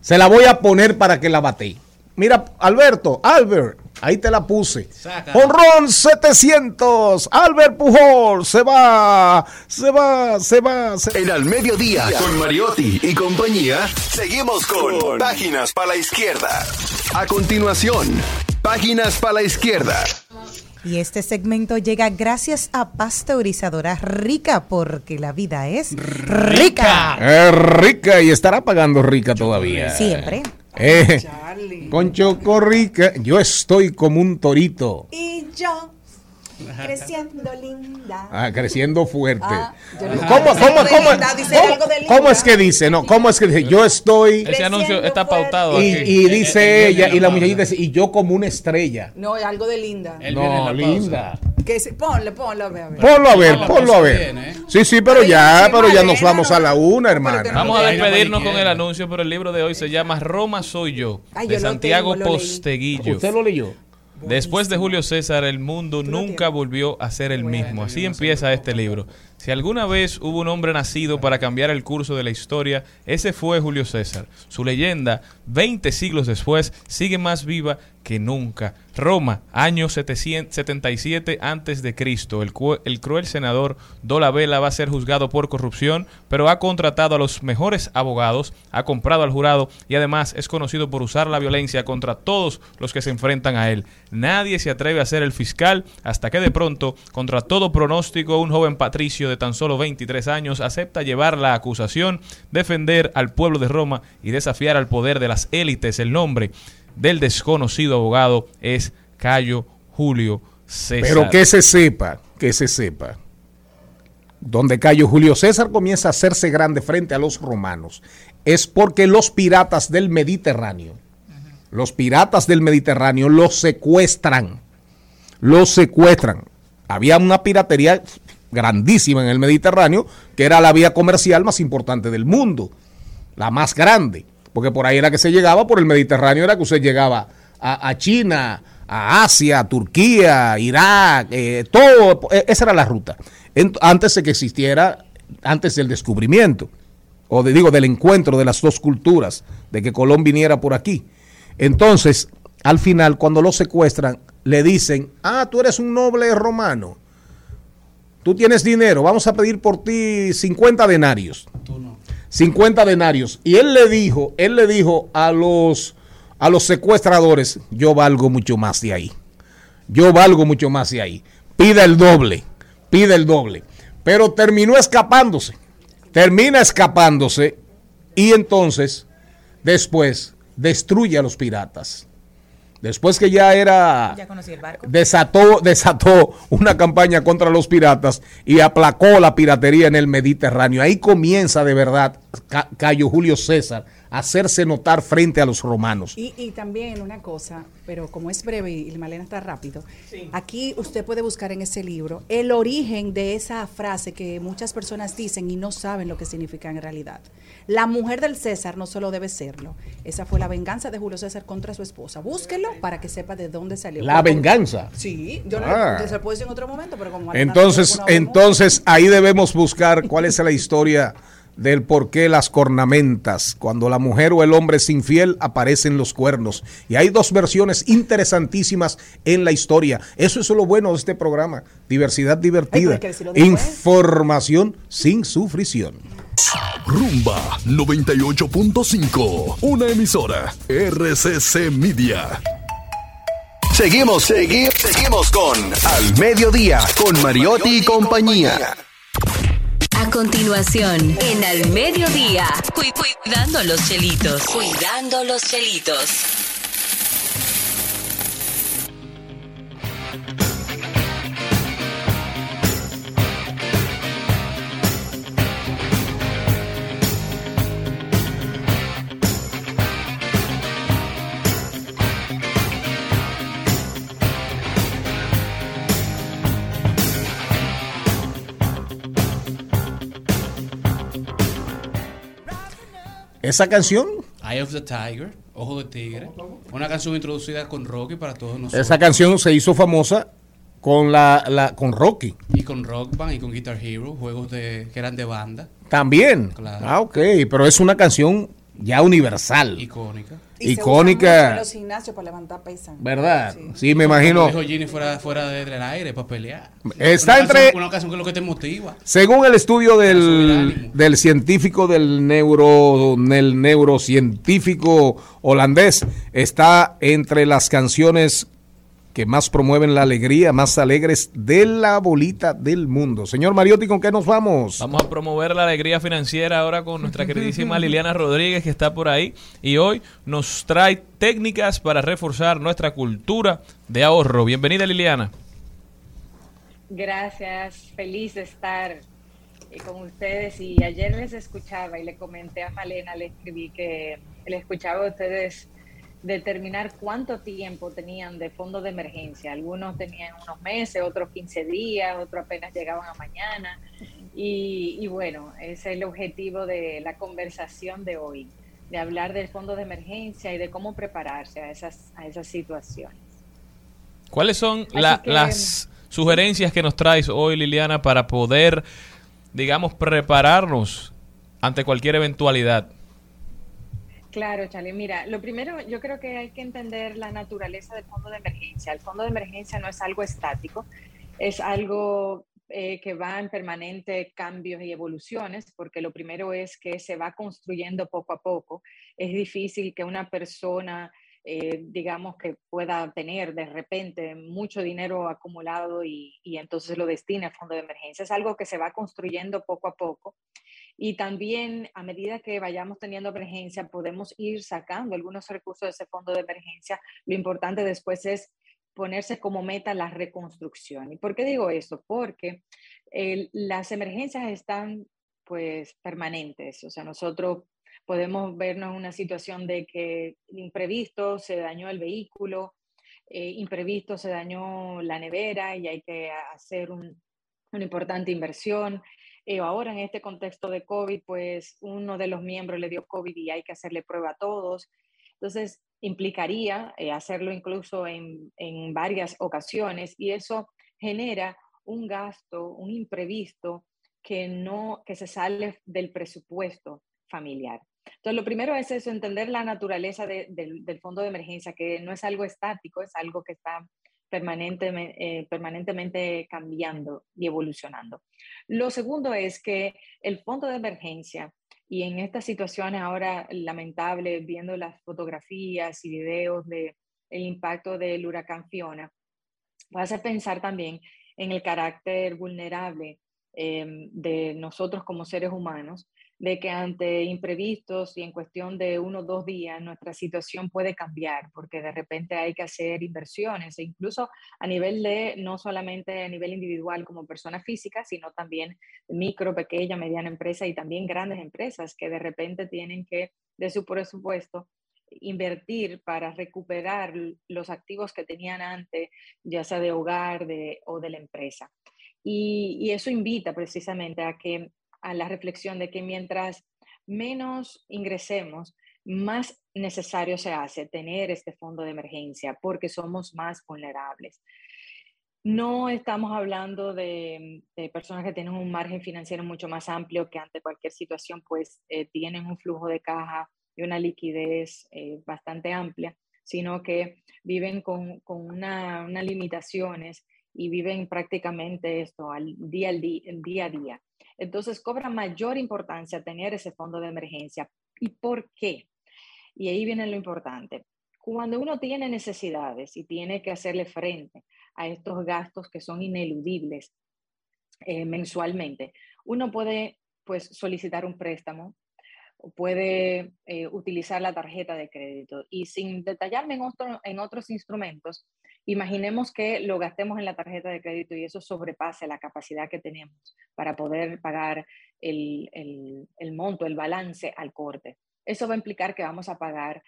Se la voy a poner para que la bate. Mira, Alberto, Albert, ahí te la puse. Honrón 700. Albert Pujol se va, se va, se va. se- En al mediodía, con Mariotti y compañía, seguimos con Páginas para la Izquierda. A continuación, Páginas para la Izquierda. Y este segmento llega gracias a Pasteurizadora Rica, porque la vida es rica. Es rica y estará pagando rica todavía. Siempre. Eh, Charlie. con Chocorrica, yo estoy como un torito. Y yo, creciendo linda. Ah, creciendo fuerte. Ah, ¿Cómo, cómo, dice cómo, linda, cómo- algo de linda. cómo es que dice? No, ¿cómo es que dice? Yo estoy. Ese anuncio está pautado Y, aquí. y dice ella, y la muchachita dice, y yo como una estrella. No, algo de linda. Él No, linda. Que se- ponlo, ponlo, a ver, a ver. Ponlo a ver, ponlo a ver. ¿eh? Sí, sí, pero ya, pero ya nos vamos a la una, Pero hermana. que no Vamos a despedirnos con el anuncio, pero el libro de hoy se llama Roma soy yo, de Santiago. Posteguillo. ¿Usted lo leyó? Después de Julio César, el mundo nunca volvió a ser el mismo. Así empieza este libro. Si alguna vez hubo un hombre nacido para cambiar el curso de la historia, ese fue Julio César. Su leyenda, 20 siglos después, sigue más viva que nunca. Roma, año 777 antes de Cristo. El, el cruel senador Dolabella va a ser juzgado por corrupción, pero ha contratado a los mejores abogados, ha comprado al jurado y además es conocido por usar la violencia contra todos los que se enfrentan a él. Nadie se atreve a ser el fiscal hasta que de pronto, contra todo pronóstico, un joven patricio de tan solo 23 años acepta llevar la acusación, defender al pueblo de Roma y desafiar al poder de las élites. El nombre del desconocido abogado es Cayo Julio César. Pero que se sepa, que se sepa. Donde Cayo Julio César comienza a hacerse grande frente a los romanos, es porque los piratas del Mediterráneo, los piratas del Mediterráneo los secuestran, los secuestran. Había una piratería grandísima en el Mediterráneo, que era la vía comercial más importante del mundo, la más grande, porque por ahí era que se llegaba, por el Mediterráneo era que usted llegaba a, China, a Asia, Turquía, Irak, eh, todo, eh, esa era la ruta, antes de que existiera, antes del descubrimiento, o digo, del encuentro de las dos culturas, de que Colón viniera por aquí. Entonces, al final, cuando lo secuestran, le dicen, ah, tú eres un noble romano, tú tienes dinero, vamos a pedir por ti 50 denarios. 50 denarios. Y él le dijo, él le dijo a los, a los secuestradores, yo valgo mucho más de ahí. Yo valgo mucho más de ahí. Pida el doble, pida el doble. Pero terminó escapándose. Termina escapándose y entonces, después, destruye a los piratas. Después que ya era Ya conocí el barco. desató, desató una campaña contra los piratas y aplacó la piratería en el Mediterráneo. Ahí comienza de verdad Ca- Cayo Julio César hacerse notar frente a los romanos. Y, y también una cosa, pero como es breve y Malena está rápido, aquí usted puede buscar en ese libro el origen de esa frase que muchas personas dicen y no saben lo que significa en realidad. La mujer del César no solo debe serlo. Esa fue la venganza de Julio César contra su esposa. Búsquelo para que sepa de dónde salió. La venganza. Sí, yo no Ah. se lo puedo decir en otro momento, pero como Malena Entonces, entonces ahí debemos buscar cuál es la historia del por qué las cornamentas, cuando la mujer o el hombre es infiel, aparecen los cuernos. Y hay dos versiones interesantísimas en la historia. Eso es lo bueno de este programa. Diversidad divertida. Ay. Información sin sufrición. Rumba 98.5. Una emisora. RCC Media. Seguimos, seguimos, seguimos con Al Mediodía, con Mariotti y compañía. A continuación, en Al Mediodía, cu- cuidando los chelitos. Cuidando los chelitos. Esa canción, Eye of the Tiger, Ojo de Tigre. Una canción introducida con Rocky para todos nosotros. esa canción se hizo famosa con la, la con Rocky. Y con Rock Band y con Guitar Hero, juegos de, que eran de banda, También. Claro. Ah, ok, pero es una canción ya universal. icónica. Y se usa icónica. mucho En los gimnasios para levantar pesas. ¿Verdad? Sí, me imagino. Dijo Ginny fuera, fuera de- del aire para pelear. Está una entre- Canción, una canción que es lo que te motiva. Según el estudio del, del científico del neuro del neurocientífico holandés, está entre las canciones que más promueven la alegría, más alegres de la bolita del mundo. Señor Mariotti, ¿con qué nos vamos? Vamos a promover la alegría financiera ahora con nuestra queridísima Liliana Rodríguez que está por ahí y hoy nos trae técnicas para reforzar nuestra cultura de ahorro. Bienvenida Liliana. Gracias, feliz de estar eh, con ustedes y ayer les escuchaba y le comenté a Malena, le escribí que le escuchaba a ustedes determinar cuánto tiempo tenían de fondo de emergencia. Algunos tenían unos meses, otros 15 días, otros apenas llegaban a mañana. Y, y bueno, ese es el objetivo de la conversación de hoy, de hablar del fondo de emergencia y de cómo prepararse a esas, a esas situaciones. ¿Cuáles son Así la- que- las sugerencias que nos traes hoy, Liliana, para poder, digamos, prepararnos ante cualquier eventualidad? Claro, Charlie. Mira, lo primero, yo creo que hay que entender la naturaleza del fondo de emergencia. El fondo de emergencia no es algo estático, es algo eh, que va en permanente cambios y evoluciones, porque lo primero es que se va construyendo poco a poco. Es difícil que una persona, eh, digamos, que pueda tener de repente mucho dinero acumulado y, y entonces lo destine al fondo de emergencia. Es algo que se va construyendo poco a poco. Y también a medida que vayamos teniendo emergencia, podemos ir sacando algunos recursos de ese fondo de emergencia. Lo importante después es ponerse como meta la reconstrucción. ¿Y por qué digo eso? Porque las emergencias están pues permanentes. O sea, nosotros podemos vernos en una situación de que imprevisto se dañó el vehículo, eh, imprevisto se dañó la nevera y hay que hacer un- una importante inversión. Eh, ahora en este contexto de COVID, pues uno de los miembros le dio COVID y hay que hacerle prueba a todos. Entonces, implicaría eh, hacerlo incluso en, en varias ocasiones y eso genera un gasto, un imprevisto que, no, que se sale del presupuesto familiar. Entonces, lo primero es eso, entender la naturaleza de- del, del fondo de emergencia, que no es algo estático, es algo que está permanentemente, eh, permanentemente cambiando y evolucionando. Lo segundo es que el fondo de emergencia, y en estas situaciones ahora lamentables, viendo las fotografías y videos del impacto del huracán Fiona, vas a pensar también en el carácter vulnerable eh, de nosotros como seres humanos, de que ante imprevistos y en cuestión de uno o dos días nuestra situación puede cambiar, porque de repente hay que hacer inversiones, e incluso a nivel de, no solamente a nivel individual como persona física, sino también micro, pequeña, mediana empresa y también grandes empresas que de repente tienen que, de su presupuesto, invertir para recuperar los activos que tenían antes, ya sea de hogar de, o de la empresa. Y, y eso invita precisamente a que a la reflexión de que mientras menos ingresemos, más necesario se hace tener este fondo de emergencia porque somos más vulnerables. No estamos hablando de, personas que tienen un margen financiero mucho más amplio que ante cualquier situación, pues eh, tienen un flujo de caja y una liquidez eh, bastante amplia, sino que viven con, con unas una limitaciones y viven prácticamente esto al día, al día, día a día. Entonces cobra mayor importancia tener ese fondo de emergencia. ¿Y por qué? Y ahí viene lo importante. Cuando uno tiene necesidades y tiene que hacerle frente a estos gastos que son ineludibles eh, mensualmente, uno puede pues solicitar un préstamo, puede eh, utilizar la tarjeta de crédito y sin detallarme en, otro, en otros instrumentos, imaginemos que lo gastemos en la tarjeta de crédito y eso sobrepase la capacidad que tenemos para poder pagar el, el monto, el balance al corte. Eso va a implicar que vamos a pagar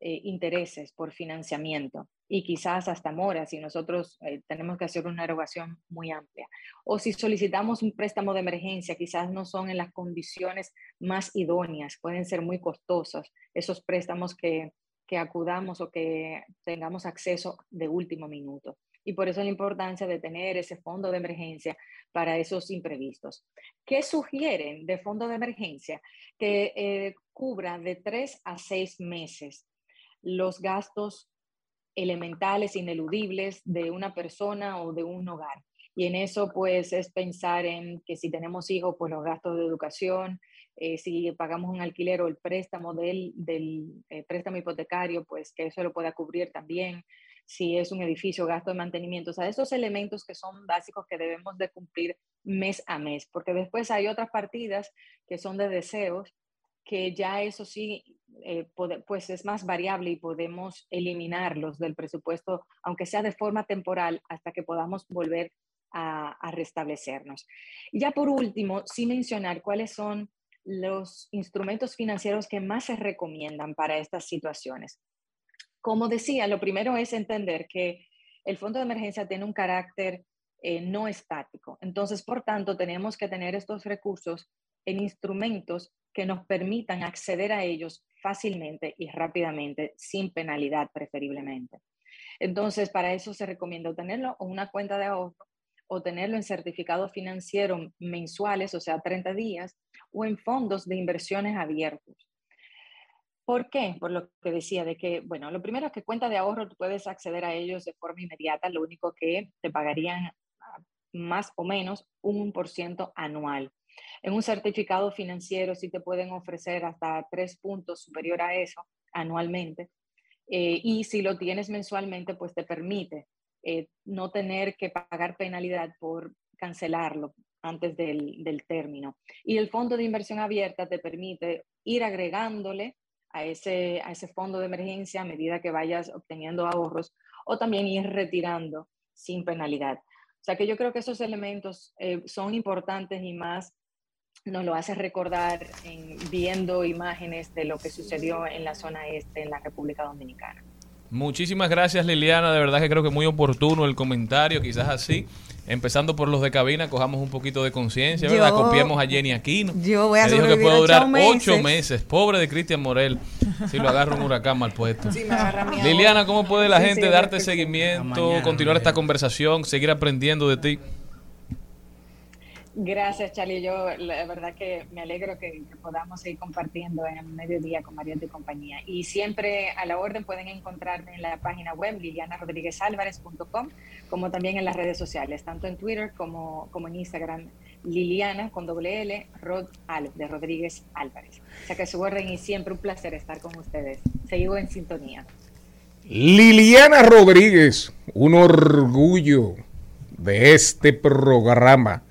eh, intereses por financiamiento y quizás hasta moras si nosotros eh, tenemos que hacer una erogación muy amplia. O si solicitamos un préstamo de emergencia, quizás no son en las condiciones más idóneas, pueden ser muy costosos esos préstamos que, que acudamos o que tengamos acceso de último minuto. Y por eso la importancia de tener ese fondo de emergencia para esos imprevistos. ¿Qué sugieren de fondo de emergencia? Que eh, cubra de tres a seis meses los gastos elementales, ineludibles de una persona o de un hogar. Y en eso, pues, es pensar en que si tenemos hijos, pues los gastos de educación, eh, si pagamos un alquiler o el préstamo del, eh, préstamo hipotecario, pues que eso lo pueda cubrir también. si es un edificio, gasto de mantenimiento, o sea, esos elementos que son básicos que debemos de cumplir mes a mes, porque después hay otras partidas que son de deseos, que ya eso sí, eh, pues es más variable y podemos eliminarlos del presupuesto, aunque sea de forma temporal, hasta que podamos volver a, restablecernos. Ya por último, sí mencionar cuáles son los instrumentos financieros que más se recomiendan para estas situaciones. Como decía, lo primero es entender que el fondo de emergencia tiene un carácter eh, no estático. Entonces, por tanto, tenemos que tener estos recursos en instrumentos que nos permitan acceder a ellos fácilmente y rápidamente, sin penalidad preferiblemente. Entonces, para eso se recomienda tenerlo en una cuenta de ahorro o tenerlo en certificados financieros mensuales, o sea, 30 días, o en fondos de inversiones abiertos. ¿Por qué? Por lo que decía, de que, bueno, lo primero es que cuenta de ahorro, tú puedes acceder a ellos de forma inmediata, lo único que te pagarían más o menos un por ciento anual. En un certificado financiero sí te pueden ofrecer hasta tres puntos superior a eso anualmente. Eh, y si lo tienes mensualmente, pues te permite eh, no tener que pagar penalidad por cancelarlo antes del, del término. Y el fondo de inversión abierta te permite ir agregándole a ese, a ese fondo de emergencia a medida que vayas obteniendo ahorros o también ir retirando sin penalidad. O sea que yo creo que esos elementos eh, son importantes y más nos lo hace recordar en, viendo imágenes de lo que sucedió en la zona este en la República Dominicana. Muchísimas gracias Liliana, de verdad que creo que muy oportuno el comentario, quizás así, empezando por los de cabina, cojamos un poquito de conciencia, ¿verdad? Copiemos a Jenny Aquino. Yo voy a que dijo que puede durar ocho meses. ocho meses. Pobre de Cristian Morel, si lo agarra un huracán mal puesto. Sí, me Liliana, ¿cómo puede la Sí, gente sí, darte seguimiento, mañana, continuar esta conversación, seguir aprendiendo de ti? Gracias, Charlie. Yo la verdad que me alegro que, podamos seguir compartiendo en mediodía con Marieta y compañía. Y siempre a la orden pueden encontrarme en la página web lilianarodríguezalvarez.com, como también en las redes sociales, tanto en Twitter como, como en Instagram, Liliana con doble L, Rod Al, de Rodríguez Álvarez. O sea que su orden y siempre un placer estar con ustedes. Seguimos en sintonía. Liliana Rodríguez, un orgullo de este programa.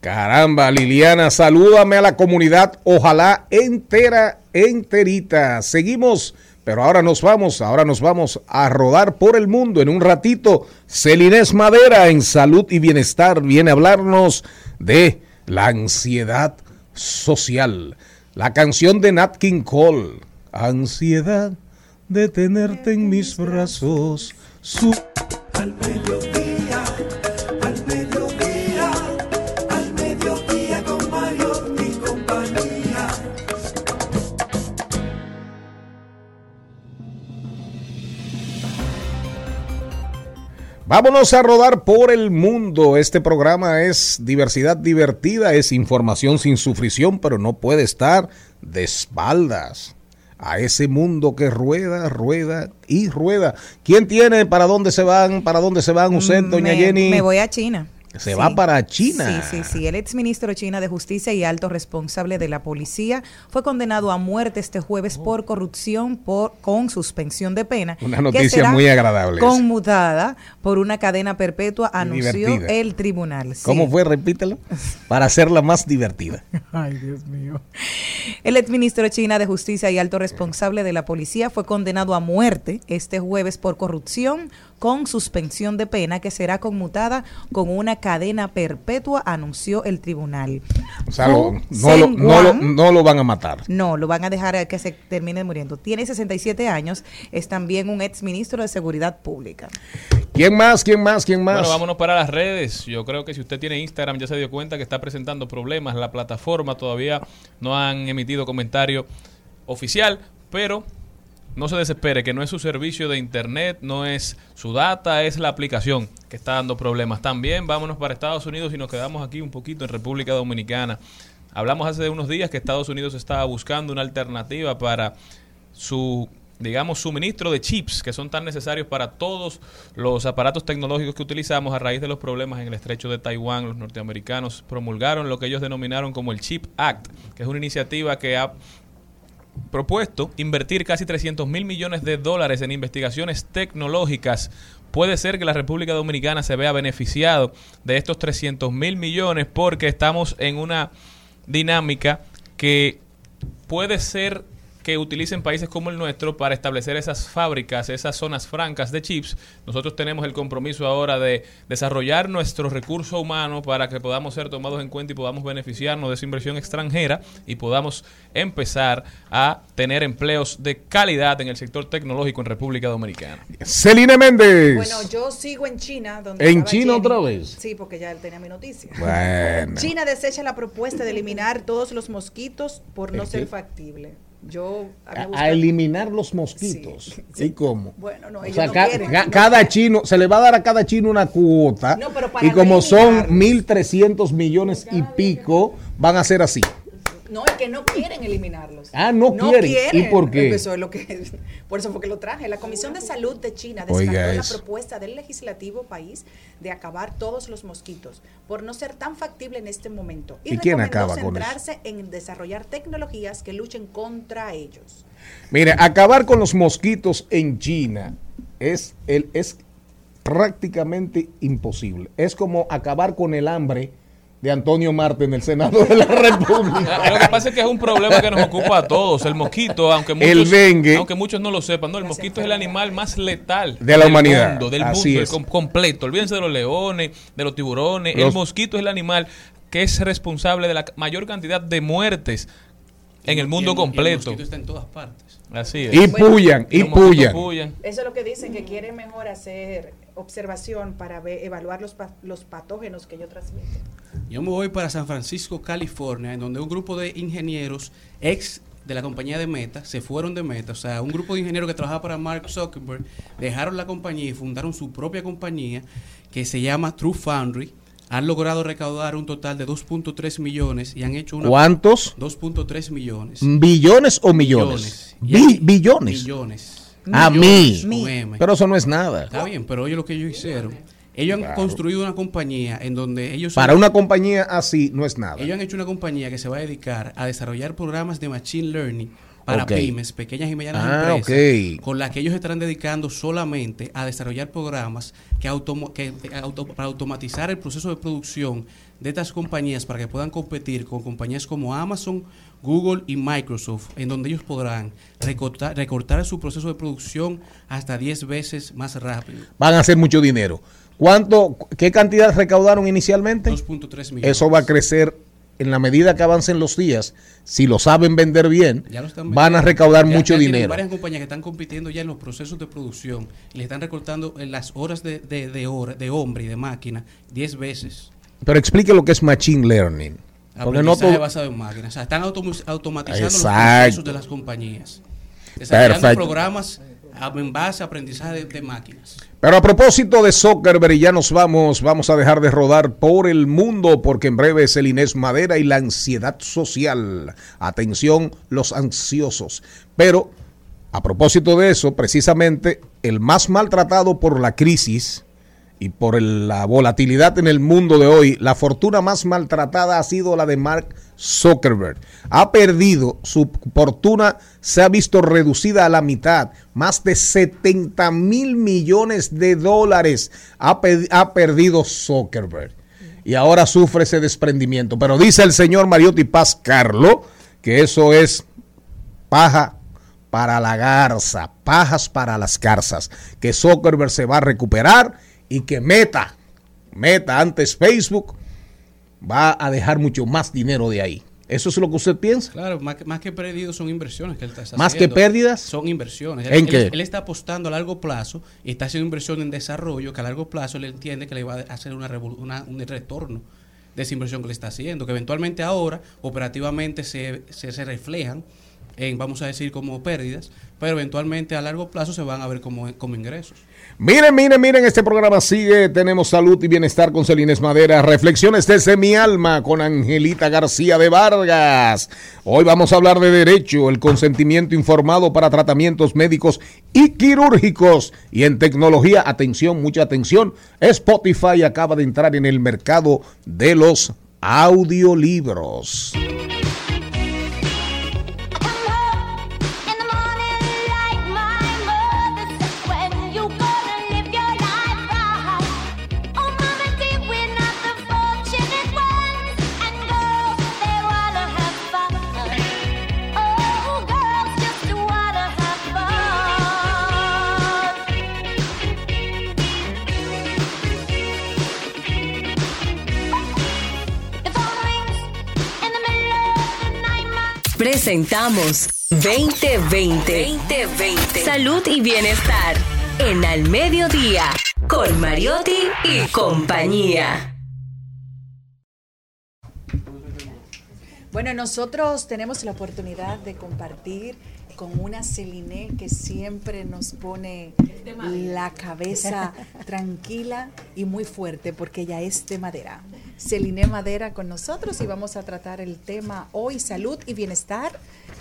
Caramba, Liliana, salúdame a la comunidad, ojalá entera, enterita. Seguimos, pero ahora nos vamos, ahora nos vamos a rodar por el mundo. En un ratito, Celinés Madera en Salud y Bienestar viene a hablarnos de la ansiedad social. La canción de Nat King Cole, Ansiedad de tenerte en mis brazos. Su Al mediodía, Vámonos a rodar por el mundo. Este programa es diversidad divertida, es información sin sufrición, pero no puede estar de espaldas a ese mundo que rueda, rueda y rueda. ¿Quién tiene para dónde se van? ¿Para dónde se van usted, doña Jenny? me voy a China. Se va para China. Sí, sí, sí. El exministro china de Justicia y alto responsable de la policía fue condenado a muerte este jueves por corrupción por, con suspensión de pena. Una que noticia será muy agradable. Conmutada por una cadena perpetua, anunció divertida. el tribunal. Sí. ¿Cómo fue? Repítelo. Para hacerla más divertida. Ay, Dios mío. El exministro china de Justicia y alto responsable de la policía fue condenado a muerte este jueves por corrupción con suspensión de pena que será conmutada con una cadena perpetua, anunció el tribunal. O sea, lo- no, lo, Sen no, lo, Guan- no lo van a matar. no, lo van a dejar a que se termine muriendo. Tiene 67 años, es también un exministro de Seguridad Pública. ¿Quién más? ¿Quién más? ¿Quién más? Bueno, vámonos para las redes. Yo creo que si usted tiene Instagram ya se dio cuenta que está presentando problemas. La plataforma todavía no han emitido comentario oficial, pero no se desespere, que no es su servicio de internet, no es su data, es la aplicación que está dando problemas. También vámonos para Estados Unidos y nos quedamos aquí un poquito en República Dominicana. Hablamos hace unos días que Estados Unidos estaba buscando una alternativa para su digamos, suministro de chips que son tan necesarios para todos los aparatos tecnológicos que utilizamos a raíz de los problemas en el estrecho de Taiwán. Los norteamericanos promulgaron lo que ellos denominaron como el Chip Act, que es una iniciativa que ha propuesto invertir casi 300 mil millones de dólares en investigaciones tecnológicas. Puede ser que la República Dominicana se vea beneficiado de estos 300 mil millones porque estamos en una dinámica que puede ser que utilicen países como el nuestro para establecer esas fábricas, esas zonas francas de chips. Nosotros tenemos el compromiso ahora de desarrollar nuestro recurso humano para que podamos ser tomados en cuenta y podamos beneficiarnos de esa inversión extranjera y podamos empezar a tener empleos de calidad en el sector tecnológico en República Dominicana. Celina Méndez. Bueno, yo sigo en China. Donde ¿En China Jenny. otra vez? Sí, porque ya él tenía mi noticia. Bueno. China desecha la propuesta de eliminar todos los mosquitos por no ¿El ser qué? factible. Yo a eliminar los mosquitos. ¿Y cómo? Bueno, no, O ellos sea, no ca- quieren, ca- no cada chino, se le va a dar a cada chino una cuota. Y como no son 1.300 millones y pico, van a ser así. No, es que no quieren eliminarlos. Ah, no quieren. ¿Y por qué? Eso es lo que, por eso fue que lo traje. La Comisión de Salud de China descartó Oiga la eso. propuesta del legislativo país de acabar todos los mosquitos por no ser tan factible en este momento. ¿Y quién recomendó acaba con eso? en desarrollar tecnologías que luchen contra ellos. Mire, acabar con los mosquitos en China es, el, es prácticamente imposible. Es como acabar con el hambre de Antonio Marte en el Senado de la República. Lo que pasa es que es un problema que nos ocupa a todos. El mosquito, aunque muchos, El dengue. aunque muchos no lo sepan, no, el mosquito es el animal más letal De la del humanidad. mundo, del Así mundo es. completo. Olvídense de los leones, de los tiburones. Los- El mosquito es el animal que es responsable de la mayor cantidad de muertes en el mundo Y el- y el completo. mosquito está en todas partes. Así es. Y puyan, y puyan. Eso es lo que dicen, que quieren mejor hacer observación para ver- evaluar los, pa- los patógenos que ellos transmiten. Yo me voy para San Francisco, California, en donde un grupo de ingenieros ex de la compañía de Meta se fueron de Meta. O sea, un grupo de ingenieros que trabajaba para Mark Zuckerberg dejaron la compañía y fundaron su propia compañía que se llama True Foundry. Han logrado recaudar un total de 2.3 millones y han hecho una... ¿Cuántos? 2.3 millones. ¿Billones o millones? Y Bi- aquí- billones. A mí. Pero eso no es nada. Está bien, pero oye lo que ellos hicieron. Ellos han construido una compañía en donde ellos... Para una compañía así no es nada. Ellos han hecho una compañía que se va a dedicar a desarrollar programas de Machine Learning para pymes, pequeñas y medianas Ah, empresas, con las que ellos estarán dedicando solamente a desarrollar programas que, automo- que- eh, auto- para automatizar el proceso de producción de estas compañías para que puedan competir con compañías como Amazon, Google y Microsoft, en donde ellos podrán recortar, recortar su proceso de producción hasta 10 veces más rápido. Van a hacer mucho dinero. ¿Cuánto, qué cantidad recaudaron inicialmente? 2.3 millones. Eso va a crecer en la medida que avancen los días. Si lo saben vender bien, van a recaudar Ya- mucho ya dinero. varias compañías que están compitiendo ya en los procesos de producción y le están recortando en las horas de, de, de, hora- de hombre y de máquina 10 veces. Pero explique lo que es Machine Learning. Porque no todo- basado en máquinas. O sea, están automu- automatizando los Exacto. procesos de las compañías. Desarrollando Perfecto. programas a- en base a aprendizaje de, de máquinas. Pero a propósito de Zuckerberg, ya nos vamos, vamos a dejar de rodar por el mundo porque en breve es el Inés Madera y la ansiedad social. Atención, los ansiosos. Pero a propósito de eso, precisamente el más maltratado por la crisis y por la volatilidad en el mundo de hoy, la fortuna más maltratada ha sido la de Mark Zuckerberg. Ha perdido, su fortuna se ha visto reducida a la mitad, más de 70 mil millones de dólares ha perdido Zuckerberg. Y ahora sufre ese desprendimiento. Pero dice el señor Mariotti Paz Carlo que eso es paja para la garza, pajas para las garzas, que Zuckerberg se va a recuperar y que Meta, Meta antes Facebook, va a dejar mucho más dinero de ahí. ¿Eso es lo que usted piensa? Claro, más que, más que perdidos son inversiones que él está ¿Más que haciendo. pérdidas? Son inversiones. ¿En él, qué? Él, él está apostando a largo plazo y está haciendo inversión en desarrollo que a largo plazo él entiende que le va a hacer una, una- un retorno de esa inversión que le está haciendo, que eventualmente ahora operativamente se, se, se reflejan en, vamos a decir, como pérdidas, pero eventualmente a largo plazo se van a ver como, como ingresos. Miren, miren, miren, este programa sigue. Tenemos salud y bienestar con Celines Madera. Reflexiones desde mi alma con Angelita García de Vargas. Hoy vamos a hablar de derecho, el consentimiento informado para tratamientos médicos y quirúrgicos. Y en tecnología, atención, mucha atención. Spotify acaba de entrar en el mercado de los audiolibros. Presentamos 2020. 2020. Salud y bienestar. En Al Mediodía. Con Mariotti y compañía. Bueno, nosotros tenemos la oportunidad de compartir con una Celine que siempre nos pone la cabeza tranquila y muy fuerte porque ella es de madera. Celine Madera con nosotros y vamos a tratar el tema hoy, salud y bienestar.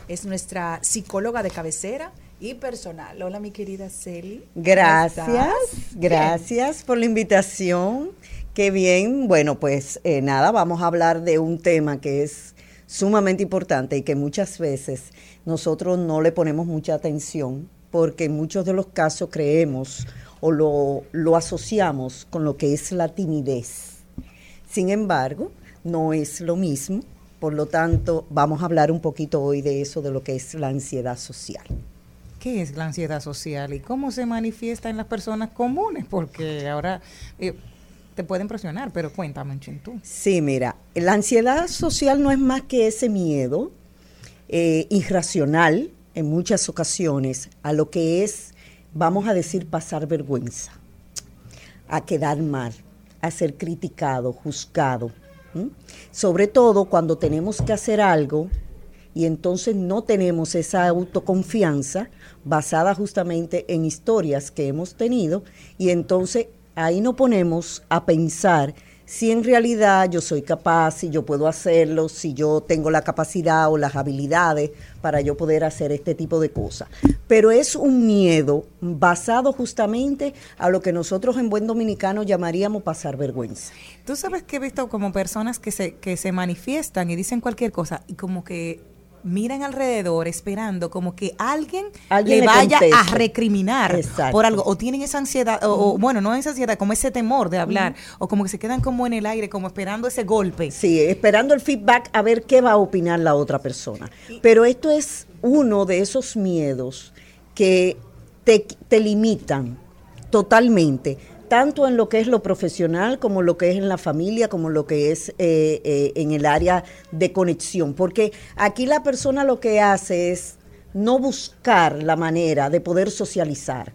Es nuestra psicóloga de cabecera y personal. Hola, mi querida Celi. ¿Cómo Gracias, gracias por la invitación. Qué bien. Bueno, pues eh, nada, vamos a hablar de un tema que es sumamente importante y que muchas veces nosotros no le ponemos mucha atención porque en muchos de los casos creemos o lo, lo asociamos con lo que es la timidez. Sin embargo, no es lo mismo. Por lo tanto, vamos a hablar un poquito hoy de eso, de lo que es la ansiedad social. ¿Qué es la ansiedad social y cómo se manifiesta en las personas comunes? Porque ahora eh, te pueden presionar, pero cuéntame, Chin, tú. Sí, mira, la ansiedad social no es más que ese miedo eh, irracional en muchas ocasiones a lo que es, vamos a decir, pasar vergüenza, a quedar mal, a ser criticado, juzgado. Sobre todo cuando tenemos que hacer algo y entonces no tenemos esa autoconfianza basada justamente en historias que hemos tenido y entonces ahí nos ponemos a pensar si en realidad yo soy capaz, si yo puedo hacerlo, si yo tengo la capacidad o las habilidades para yo poder hacer este tipo de cosas. Pero es un miedo basado justamente a lo que nosotros en buen dominicano llamaríamos pasar vergüenza. Tú sabes que he visto como personas que se, que se manifiestan y dicen cualquier cosa y como que miran alrededor esperando como que alguien, Alguien le le vaya a recriminar Exacto. por algo. O tienen esa ansiedad o, o, bueno no esa ansiedad como ese temor de hablar o como que se quedan como en el aire como esperando ese golpe. Sí, esperando el feedback a ver qué va a opinar la otra persona. Pero esto es uno de esos miedos que te, te limitan totalmente, tanto en lo que es lo profesional como lo que es en la familia, como lo que es eh, eh, en el área de conexión. Porque aquí la persona lo que hace es no buscar la manera de poder socializar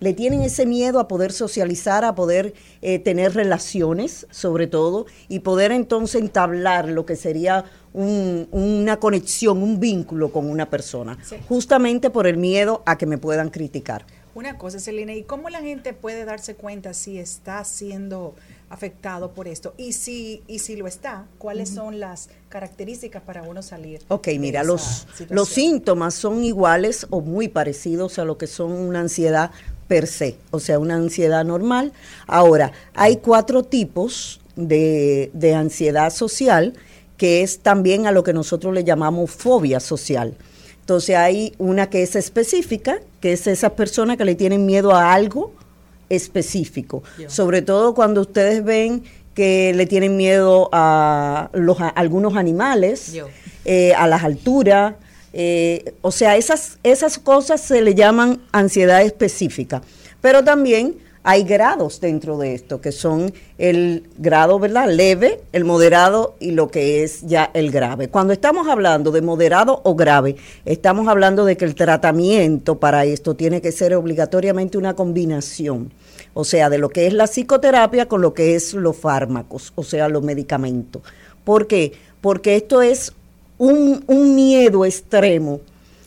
le tienen ese miedo a poder socializar, a poder eh, tener relaciones, sobre todo, y poder entonces entablar lo que sería un- una conexión, un vínculo con una persona, Sí. justamente por el miedo a que me puedan criticar. Una cosa, Celina, ¿y cómo la gente puede darse cuenta si está siendo afectado por esto? Y si, y si lo está, ¿cuáles son las características para uno salir? Ok, de mira, esa los, situación? los síntomas son iguales o muy parecidos a lo que son una ansiedad per se, o sea, una ansiedad normal. Ahora, hay cuatro tipos de, de ansiedad social, que es también a lo que nosotros le llamamos fobia social. Entonces hay una que es específica, que es esas personas que le tienen miedo a algo específico. Sobre todo cuando ustedes ven que le tienen miedo a los a algunos animales, eh, a las alturas. eh, o sea, esas, esas cosas se le llaman ansiedad específica. Pero también hay grados dentro de esto, que son el grado ¿verdad? leve, el moderado y lo que es ya el grave. Cuando estamos hablando de moderado o grave, estamos hablando de que el tratamiento para esto tiene que ser obligatoriamente una combinación. O sea, de lo que es la psicoterapia con lo que es los fármacos, o sea, los medicamentos. ¿Por qué? Porque esto es un, un miedo extremo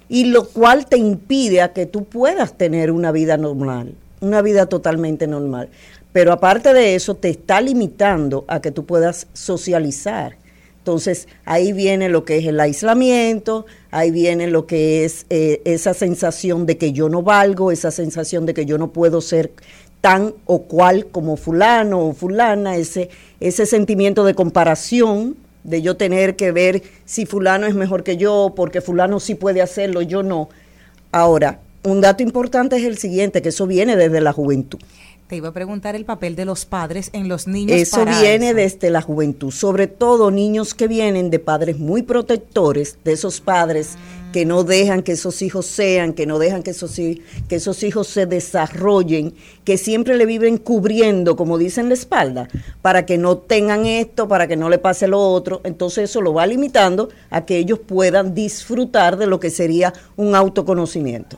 y lo cual te impide a que tú puedas tener una vida normal, una vida totalmente normal. Pero aparte de eso, te está limitando a que tú puedas socializar. Entonces, ahí viene lo que es el aislamiento, ahí viene lo que es eh, esa sensación de que yo no valgo, esa sensación de que yo no puedo ser tan o cual como fulano o fulana, ese, ese sentimiento de comparación, de yo tener que ver si fulano es mejor que yo, porque fulano sí puede hacerlo, yo no. Ahora, un dato importante es el siguiente, que eso viene desde la juventud. te iba a preguntar el papel de los padres en los niños Eso para viene eso. desde la juventud, sobre todo niños que vienen de padres muy protectores, de esos padres que no dejan que esos hijos sean, que no dejan que esos, que esos hijos se desarrollen, que siempre le viven cubriendo, como dicen, la espalda, para que no tengan esto, para que no le pase lo otro. Entonces eso lo va limitando a que ellos puedan disfrutar de lo que sería un autoconocimiento.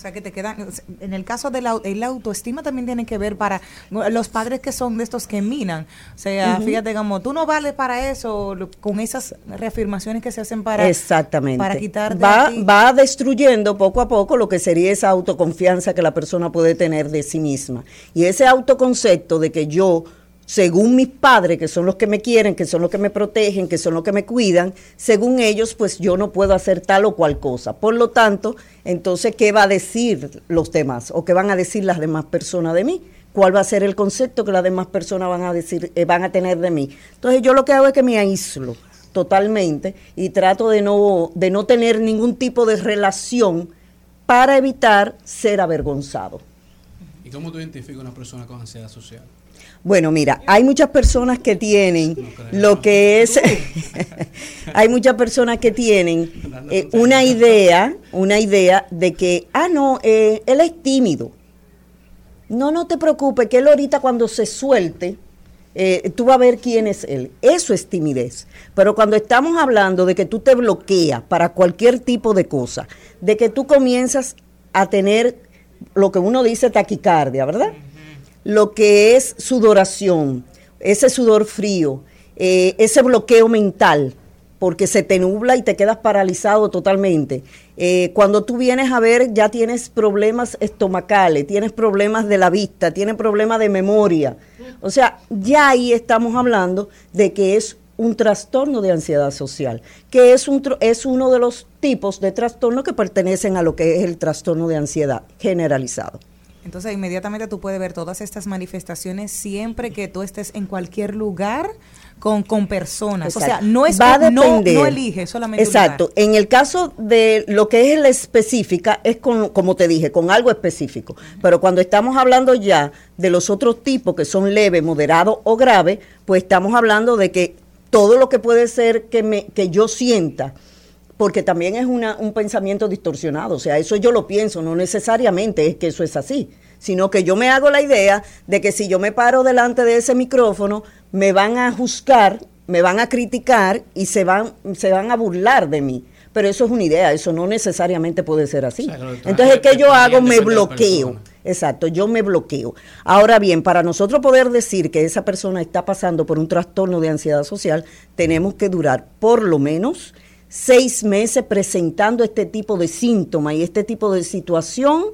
O sea, que te quedan. En el caso de la, el autoestima también tiene que ver para los padres que son de estos que minan. O sea, fíjate como tú no vales para eso, con esas reafirmaciones que se hacen para. Exactamente. Para quitar va, va destruyendo poco a poco lo que sería esa autoconfianza que la persona puede tener de sí misma. Y ese autoconcepto de que yo, según mis padres, que son los que me quieren, que son los que me protegen, que son los que me cuidan, según ellos, pues yo no puedo hacer tal o cual cosa. Por lo tanto, entonces, ¿qué va a decir los demás? ¿O qué van a decir las demás personas de mí? ¿Cuál va a ser el concepto que las demás personas van a decir, eh, van a tener de mí? Entonces, yo lo que hago es que me aíslo totalmente y trato de no, de no tener ningún tipo de relación para evitar ser avergonzado. ¿Y cómo tú identificas una persona con ansiedad social? Bueno, mira, hay muchas personas que tienen lo que es, hay muchas personas que tienen eh, una idea, una idea de que, ah, no, eh, él es tímido. No, no te preocupes, que él ahorita cuando se suelte, eh, tú vas a ver quién es él. Eso es timidez. Pero cuando estamos hablando de que tú te bloqueas para cualquier tipo de cosa, de que tú comienzas a tener lo que uno dice taquicardia, ¿verdad? Lo que es sudoración, ese sudor frío, eh, ese bloqueo mental, porque se te nubla y te quedas paralizado totalmente. Eh, cuando tú vienes a ver, ya tienes problemas estomacales, tienes problemas de la vista, tienes problemas de memoria. O sea, ya ahí estamos hablando de que es un trastorno de ansiedad social, que es, un, es uno de los tipos de trastorno que pertenecen a lo que es el trastorno de ansiedad generalizado. Entonces, inmediatamente tú puedes ver todas estas manifestaciones siempre que tú estés en cualquier lugar con, con personas. O sea, Exacto. no es Va a no, depender. no elige solamente un Exacto. lugar. En el caso de lo que es la específica, es con, como te dije, con algo específico. Pero cuando estamos hablando ya de los otros tipos que son leve, moderado o grave, pues estamos hablando de que todo lo que puede ser que, me, que yo sienta, porque también es una, un pensamiento distorsionado, o sea, eso yo lo pienso, no necesariamente es que eso es así, sino que yo me hago la idea de que si yo me paro delante de ese micrófono, me van a juzgar, me van a criticar y se van, se van a burlar de mí. Pero eso es una idea, eso no necesariamente puede ser así. Entonces, ¿qué yo hago? Me bloqueo. Exacto, yo me bloqueo. Ahora bien, para nosotros poder decir que esa persona está pasando por un trastorno de ansiedad social, tenemos que durar por lo menos seis meses presentando este tipo de síntomas y este tipo de situación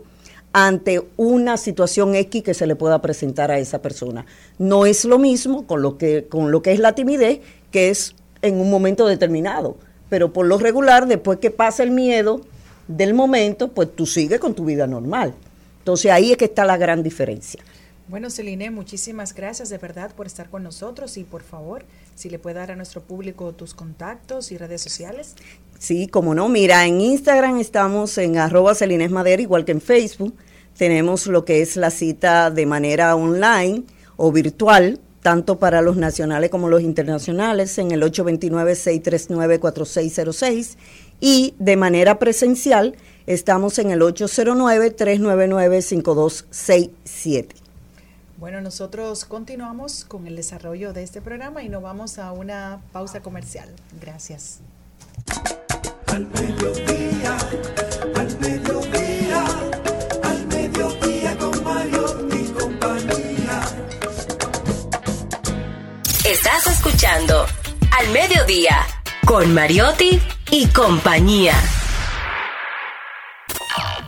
ante una situación X que se le pueda presentar a esa persona. No es lo mismo con lo que, con lo que es la timidez, que es en un momento determinado. Pero por lo regular, después que pasa el miedo del momento, pues tú sigues con tu vida normal. Entonces ahí es que está la gran diferencia. Bueno, Celine, muchísimas gracias de verdad por estar con nosotros y por favor, si le puede dar a nuestro público tus contactos y redes sociales. Sí, como no, mira, en Instagram estamos en arroba Madera, igual que en Facebook. Tenemos lo que es la cita de manera online o virtual, tanto para los nacionales como los internacionales, en el 829-639-4606. Y de manera presencial, estamos en el 809-399-5267. Bueno, nosotros continuamos con el desarrollo de este programa y nos vamos a una pausa comercial. Gracias. Al mediodía, al mediodía, al mediodía con Mario y compañía. Estás escuchando Al Mediodía con Mariotti y compañía.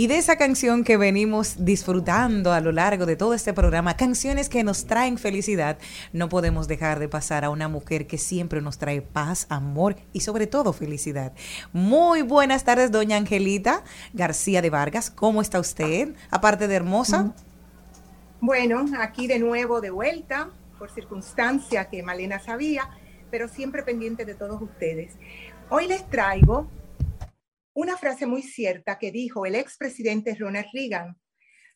Y de esa canción que venimos disfrutando a lo largo de todo este programa, canciones que nos traen felicidad, no podemos dejar de pasar a una mujer que siempre nos trae paz, amor y sobre todo felicidad. Muy buenas tardes, doña Angelita García de Vargas. ¿Cómo está usted? Aparte de hermosa. Bueno, aquí de nuevo de vuelta, por circunstancia que Malena sabía, pero siempre pendiente de todos ustedes. Hoy les traigo una frase muy cierta que dijo el expresidente Ronald Reagan.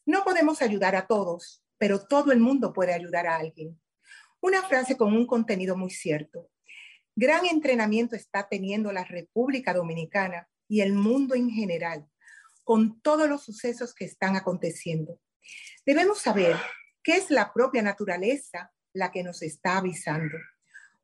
No podemos ayudar a todos, pero todo el mundo puede ayudar a alguien. Una frase con un contenido muy cierto. Gran entrenamiento está teniendo la República Dominicana y el mundo en general con todos los sucesos que están aconteciendo. Debemos saber que es la propia naturaleza la que nos está avisando.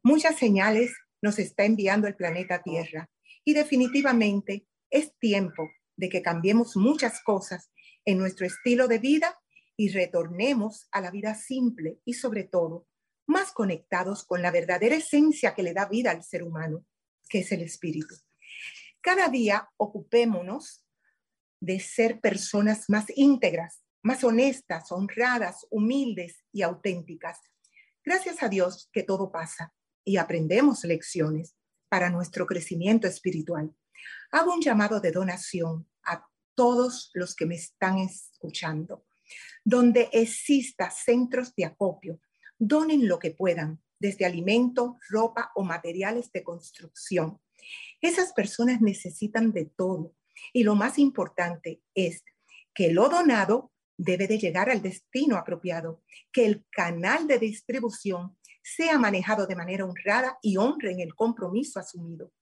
Muchas señales nos está enviando el planeta Tierra y definitivamente es tiempo de que cambiemos muchas cosas en nuestro estilo de vida y retornemos a la vida simple y sobre todo más conectados con la verdadera esencia que le da vida al ser humano, que es el espíritu. Cada día ocupémonos de ser personas más íntegras, más honestas, honradas, humildes y auténticas. Gracias a Dios que todo pasa y aprendemos lecciones para nuestro crecimiento espiritual. Hago un llamado de donación a todos los que me están escuchando. Donde exista centros de acopio, donen lo que puedan, desde alimento, ropa o materiales de construcción. Esas personas necesitan de todo y lo más importante es que lo donado debe de llegar al destino apropiado, que el canal de distribución sea manejado de manera honrada y honren el compromiso asumido.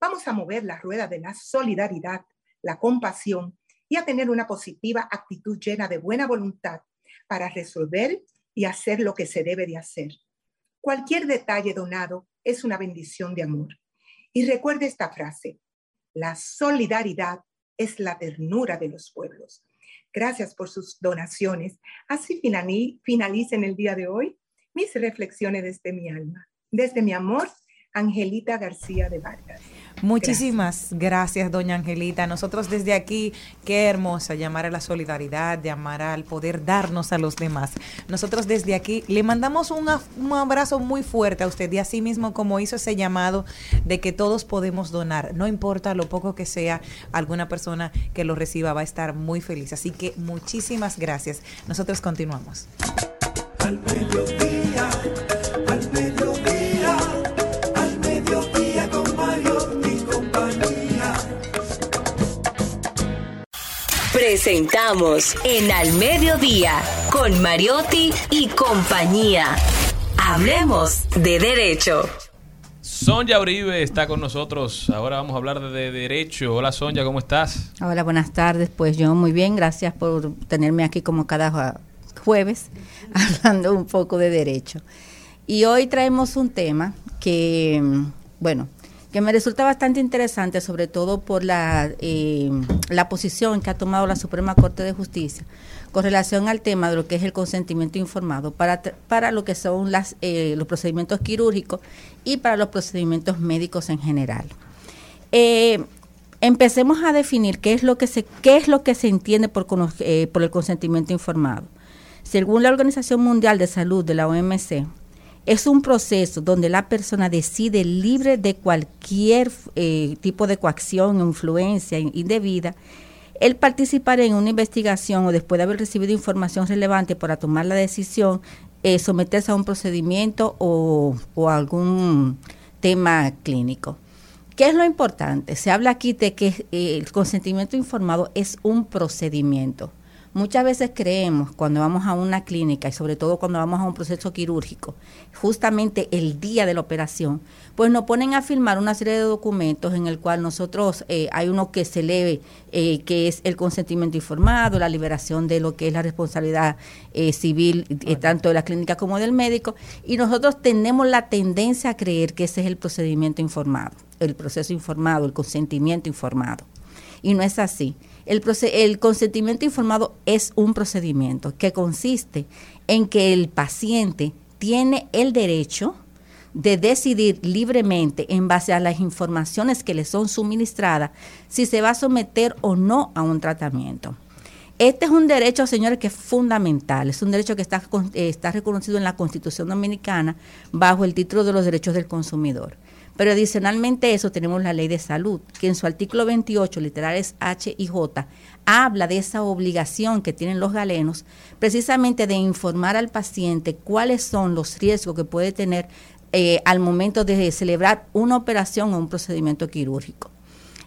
Vamos a mover la rueda de la solidaridad, la compasión y a tener una positiva actitud llena de buena voluntad para resolver y hacer lo que se debe de hacer. Cualquier detalle donado es una bendición de amor. Y recuerde esta frase, la solidaridad es la ternura de los pueblos. Gracias por sus donaciones. Así finalicen el día de hoy mis reflexiones desde mi alma, desde mi amor, Angelita García de Vargas. Muchísimas gracias. doña Angelita. Nosotros desde aquí, qué hermosa llamar a la solidaridad, llamar al poder darnos a los demás. Nosotros desde aquí le mandamos un, un abrazo muy fuerte a usted y así mismo como hizo ese llamado de que todos podemos donar, no importa lo poco que sea, alguna persona que lo reciba va a estar muy feliz. Así que muchísimas gracias. Nosotros continuamos. Al mediodía, Presentamos en Al Mediodía con Mariotti y compañía. Hablemos de derecho. Sonia Uribe está con nosotros. Ahora vamos a hablar de, de derecho. Hola Sonia, ¿cómo estás? Hola, buenas tardes. Pues yo muy bien, gracias por tenerme aquí como cada jue- jueves hablando un poco de derecho. Y hoy traemos un tema que, mm, bueno, que me resulta bastante interesante, sobre todo por la, eh, la posición que ha tomado la Suprema Corte de Justicia con relación al tema de lo que es el consentimiento informado para, para lo que son las, eh, los procedimientos quirúrgicos y para los procedimientos médicos en general. Eh, empecemos a definir qué es lo que se, qué es lo que se entiende por, por el consentimiento informado. Según la Organización Mundial de Salud de la OMC, es un proceso donde la persona decide libre de cualquier eh, tipo de coacción o influencia in- indebida el participar en una investigación o después de haber recibido información relevante para tomar la decisión, eh, someterse a un procedimiento o, o algún tema clínico. ¿Qué es lo importante? Se habla aquí de que eh, el consentimiento informado es un procedimiento. Muchas veces creemos cuando vamos a una clínica y sobre todo cuando vamos a un proceso quirúrgico, justamente el día de la operación, pues nos ponen a firmar una serie de documentos en el cual nosotros eh, hay uno que se lee eh, que es el consentimiento informado, la liberación de lo que es la responsabilidad eh, civil eh, tanto de la clínica como del médico y nosotros tenemos la tendencia a creer que ese es el procedimiento informado, el proceso informado, el consentimiento informado y no es así. El, consentimiento informado es un procedimiento que consiste en que el paciente tiene el derecho de decidir libremente en base a las informaciones que le son suministradas si se va a someter o no a un tratamiento. Este es un derecho, señores, que es fundamental. Es un derecho que está, eh, está reconocido en la Constitución Dominicana bajo el título de los derechos del consumidor. Pero adicionalmente a eso tenemos la ley de salud, que en su artículo 28, literales H y J, habla de esa obligación que tienen los galenos, precisamente de informar al paciente cuáles son los riesgos que puede tener eh, al momento de celebrar una operación o un procedimiento quirúrgico.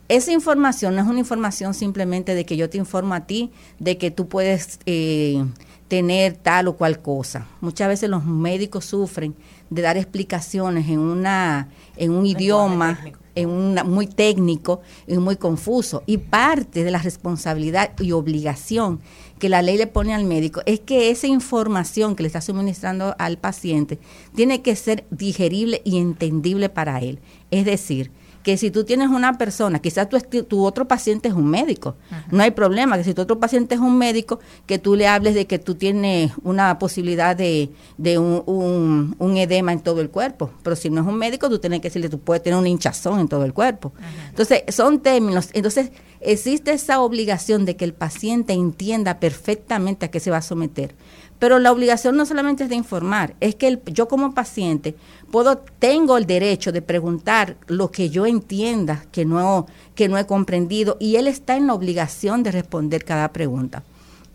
Esa información no es una información simplemente de que yo te informo a ti de que tú puedes eh, tener tal o cual cosa. Muchas veces los médicos sufren de dar explicaciones en una en un idioma en una, muy técnico y muy confuso. Y parte de la responsabilidad y obligación que la ley le pone al médico es que esa información que le está suministrando al paciente tiene que ser digerible y entendible para él. Es decir, que si tú tienes una persona, quizás tu, tu otro paciente es un médico, no hay problema, que si tu otro paciente es un médico, que tú le hables de que tú tienes una posibilidad de, de un, un- un edema en todo el cuerpo, pero si no es un médico, tú tienes que decirle, tú puedes tener una hinchazón en todo el cuerpo. Entonces, son términos, entonces existe esa obligación de que el paciente entienda perfectamente a qué se va a someter. Pero la obligación no solamente es de informar, es que el- yo como paciente puedo, tengo el derecho de preguntar lo que yo entienda que no, que no he comprendido y él está en la obligación de responder cada pregunta.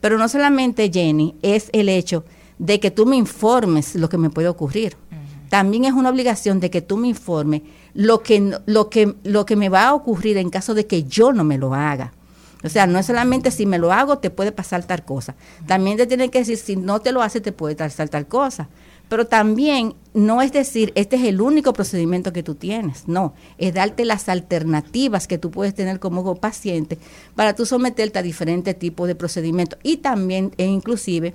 Pero no solamente, Jenny, es el hecho de que tú me informes lo que me puede ocurrir. También es una obligación de que tú me informes lo que, lo, que, lo que me va a ocurrir en caso de que yo no me lo haga. O sea, no es solamente si me lo hago te puede pasar tal cosa. También te tienen que decir si no te lo hace te puede pasar tal cosa. Pero también no es decir, este es el único procedimiento que tú tienes. No, es darte las alternativas que tú puedes tener como paciente para tú someterte a diferentes tipos de procedimientos y también e inclusive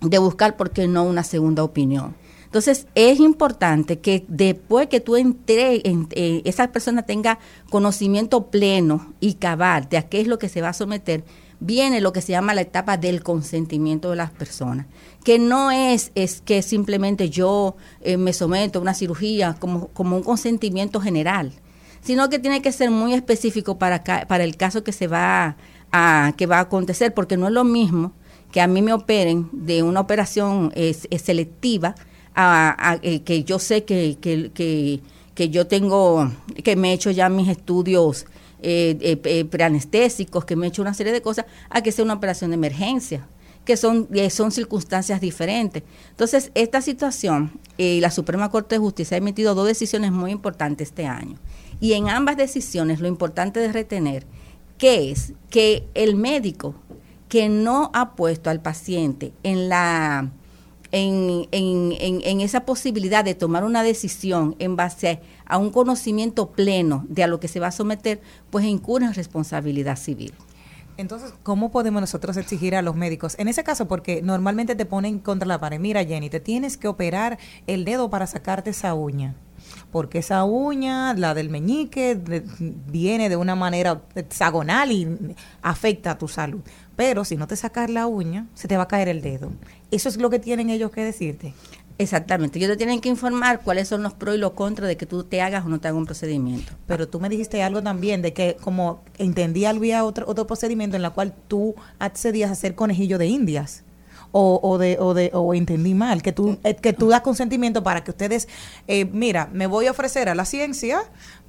de buscar, ¿por qué no?, una segunda opinión. Entonces, es importante que después que tú entre, en- eh, esa persona tenga conocimiento pleno y cabal de a qué es lo que se va a someter, viene lo que se llama la etapa del consentimiento de las personas, que no es, es que simplemente yo eh, me someto a una cirugía como, como un consentimiento general, sino que tiene que ser muy específico para, ca- para el caso que se va a, que va a acontecer, porque no es lo mismo que a mí me operen de una operación eh, selectiva a, eh, que yo sé que, que, que, yo tengo, que me he hecho ya mis estudios eh, eh, eh, preanestésicos, que me he hecho una serie de cosas, a que sea una operación de emergencia que son, son circunstancias diferentes. Entonces, esta situación, la Suprema Corte de Justicia ha emitido dos decisiones muy importantes este año. Y en ambas decisiones, lo importante de retener, que es que el médico que no ha puesto al paciente en la en, en, en, en esa posibilidad de tomar una decisión en base a, un conocimiento pleno de a lo que se va a someter, pues incurre en responsabilidad civil. Entonces, ¿cómo podemos nosotros exigir a los médicos? En ese caso, porque normalmente te ponen contra la pared. Mira, Jenny, te tienes que operar el dedo para sacarte esa uña. Porque esa uña, la del meñique, viene de una manera hexagonal y afecta a tu salud. Pero si no te sacas la uña, se te va a caer el dedo. Eso es lo que tienen ellos que decirte. Exactamente. Ellos te tienen que informar cuáles son los pros y los contras de que tú te hagas o no te hagas un procedimiento. Pero tú me dijiste algo también de que como entendí había otro otro procedimiento en la cual tú accedías a hacer conejillo de indias. O, o de o de o entendí mal que tú eh, que tú das consentimiento para que ustedes eh, mira me voy a ofrecer a la ciencia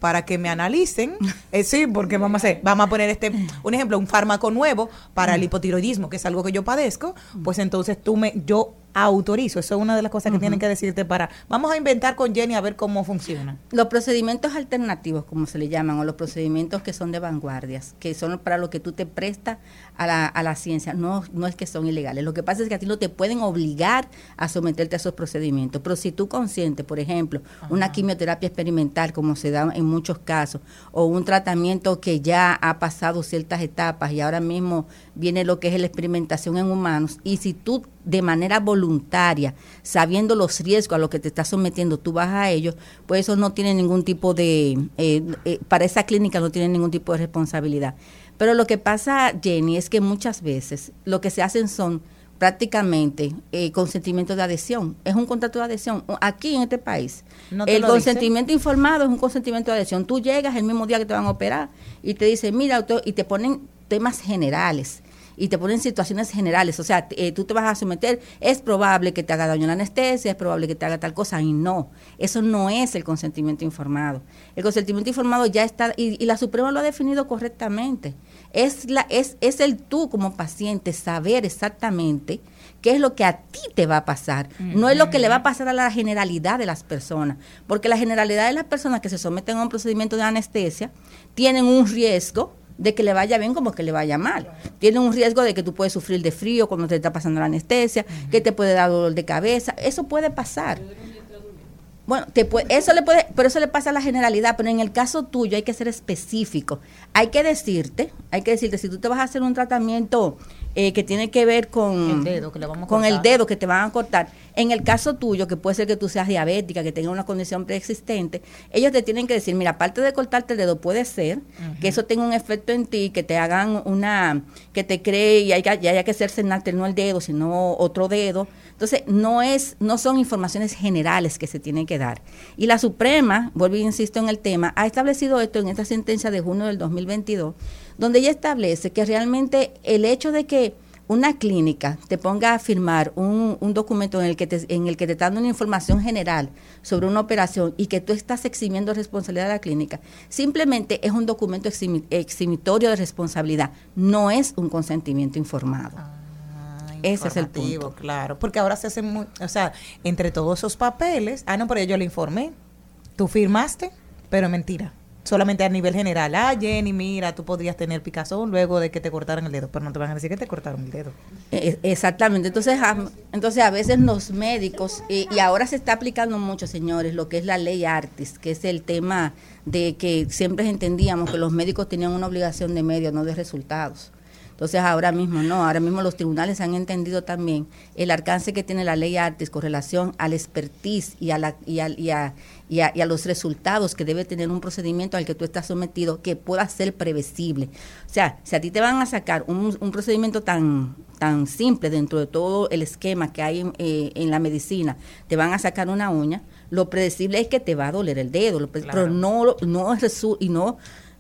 para que me analicen. Eh, sí porque vamos a hacer vamos a poner este un ejemplo un fármaco nuevo para el hipotiroidismo que es algo que yo padezco pues entonces tú me yo autorizo. Eso es una de las cosas que tienen que decirte para vamos a inventar con Jenny a ver cómo funciona. Los procedimientos alternativos, como se le llaman, o los procedimientos que son de vanguardias, que son para lo que tú te prestas a la, a la ciencia, no, no es que son ilegales. Lo que pasa es que a ti no te pueden obligar a someterte a esos procedimientos. Pero si tú conscientes, por ejemplo, una quimioterapia experimental, como se da en muchos casos, o un tratamiento que ya ha pasado ciertas etapas y ahora mismo viene lo que es la experimentación en humanos, y si tú de manera voluntaria, sabiendo los riesgos a los que te estás sometiendo, tú vas a ellos, pues eso no tiene ningún tipo de, eh, eh, para esa clínica no tiene ningún tipo de responsabilidad. Pero lo que pasa, Jenny, es que muchas veces lo que se hacen son prácticamente eh, consentimiento de adhesión. Es un contrato de adhesión. Aquí en este país, No el dice. consentimiento informado es un consentimiento de adhesión. Tú llegas el mismo día que te van a operar y te dicen, mira, doctor, y te ponen temas generales y te ponen situaciones generales. O sea, eh, tú te vas a someter, es probable que te haga daño la anestesia, es probable que te haga tal cosa, y no. Eso no es el consentimiento informado. El consentimiento informado ya está, y, y la Suprema lo ha definido correctamente. Es, la, es, es el tú como paciente saber exactamente qué es lo que a ti te va a pasar. No es lo que le va a pasar a la generalidad de las personas. Porque la generalidad de las personas que se someten a un procedimiento de anestesia tienen un riesgo de que le vaya bien como que le vaya mal. Tienen un riesgo de que tú puedes sufrir de frío cuando te está pasando la anestesia, que te puede dar dolor de cabeza. Eso puede pasar. Bueno, te puede- eso le puede, pero eso le pasa a la generalidad, pero en el caso tuyo hay que ser específico. Hay que decirte, hay que decirte, si tú te vas a hacer un tratamiento eh, que tiene que ver con El dedo que le vamos a con el dedo que te van a cortar, en el caso tuyo, que puede ser que tú seas diabética, que tengas una condición preexistente, ellos te tienen que decir, mira, aparte de cortarte el dedo, puede ser que eso tenga un efecto en ti, que te hagan una, que te cree y haya, y haya que hacerse no el dedo, sino otro dedo. Entonces, no es, no son informaciones generales que se tienen que dar. Y la Suprema, vuelvo e insisto en el tema, ha establecido esto en esta sentencia de junio del 2022, donde ella establece que realmente el hecho de que una clínica te ponga a firmar un, documento en el que te, en el que te está dando una información general sobre una operación y que tú estás eximiendo responsabilidad de la clínica, simplemente es un documento eximi- eximitorio de responsabilidad, no es un consentimiento informado. Ese es el punto. Claro, porque ahora se hacen, mu- o sea, entre todos esos papeles, ah, no, pero yo le informé, tú firmaste, pero mentira. Solamente a nivel general, ah, Jenny, mira, tú podrías tener picazón luego de que te cortaran el dedo, pero no te van a decir que te cortaron el dedo. Eh, Exactamente. Entonces, a, entonces a veces los médicos, y, y ahora se está aplicando mucho, señores, lo que es la ley Artis, que es el tema de que siempre entendíamos que los médicos tenían una obligación de medios, no de resultados. Entonces ahora mismo no, ahora mismo los tribunales han entendido también el alcance que tiene la ley Artis con relación al expertise y a, la, y, a, y, a, y, a, y a los resultados que debe tener un procedimiento al que tú estás sometido que pueda ser previsible. O sea, si a ti te van a sacar un, un procedimiento tan, tan simple dentro de todo el esquema que hay en, eh, en la medicina, te van a sacar una uña, lo predecible es que te va a doler el dedo, Claro. pero no, no, y no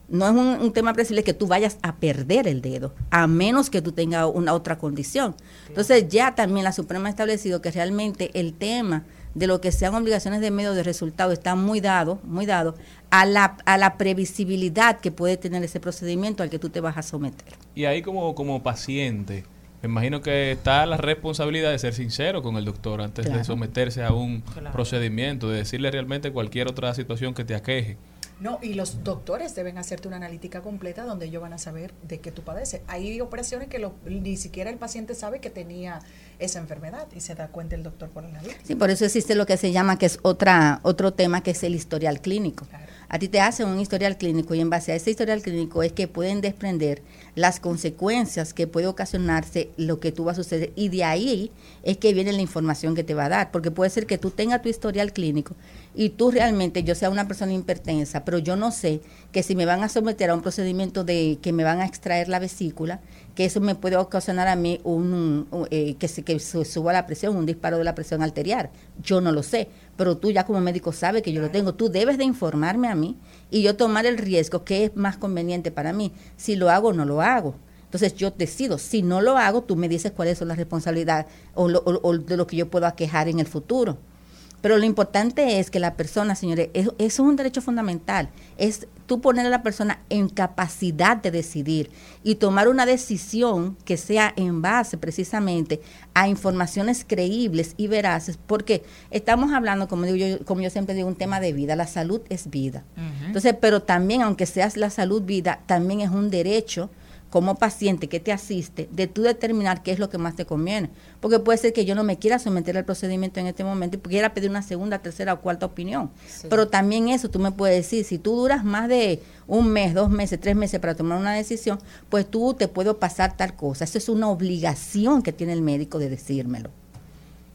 no es un, un tema predecible que tú vayas a perder el dedo, a menos que tú tengas una otra condición. Entonces ya también la Suprema ha establecido que realmente el tema de lo que sean obligaciones de medio de resultado está muy dado, muy dado a la, a la previsibilidad que puede tener ese procedimiento al que tú te vas a someter. Y ahí como, como paciente, me imagino que está la responsabilidad de ser sincero con el doctor antes de someterse a un Claro. procedimiento, de decirle realmente cualquier otra situación que te aqueje. No, y los doctores deben hacerte una analítica completa donde ellos van a saber de qué tú padeces. Hay operaciones que lo- ni siquiera el paciente sabe que tenía esa enfermedad y se da cuenta el doctor por la analítica. Sí, por eso existe lo que se llama, que es otra otro tema, que es el historial clínico. A ti te hacen un historial clínico y en base a ese historial clínico es que pueden desprender las consecuencias que puede ocasionarse lo que tú va a suceder y de ahí es que viene la información que te va a dar, porque puede ser que tú tengas tu historial clínico y tú realmente, yo sea una persona hipertensa, pero yo no sé que si me van a someter a un procedimiento de que me van a extraer la vesícula, que eso me puede ocasionar a mí un, un, eh, que, se, que suba la presión, un disparo de la presión arterial. Yo no lo sé, pero tú ya como médico sabes que yo lo tengo. Tú debes de informarme a mí y yo tomar el riesgo que es más conveniente para mí. Si lo hago o no lo hago. Entonces yo decido, si no lo hago, tú me dices cuáles son las responsabilidades o, lo- o- o de lo que yo puedo aquejar en el futuro. Pero lo importante es que la persona, señores, es- eso es un derecho fundamental. Es tú poner a la persona en capacidad de decidir y tomar una decisión que sea en base precisamente a informaciones creíbles y veraces, porque estamos hablando, como digo yo, como yo siempre digo, un tema de vida. La salud es vida. Entonces, pero también, aunque seas la salud vida, también es un derecho como paciente que te asiste, de tú determinar qué es lo que más te conviene. Porque puede ser que yo no me quiera someter al procedimiento en este momento y quiera pedir una segunda, tercera o cuarta opinión. Pero también eso tú me puedes decir, si tú duras más de un mes, dos meses, tres meses para tomar una decisión, pues tú te puedo pasar tal cosa. Eso es una obligación que tiene el médico de decírmelo.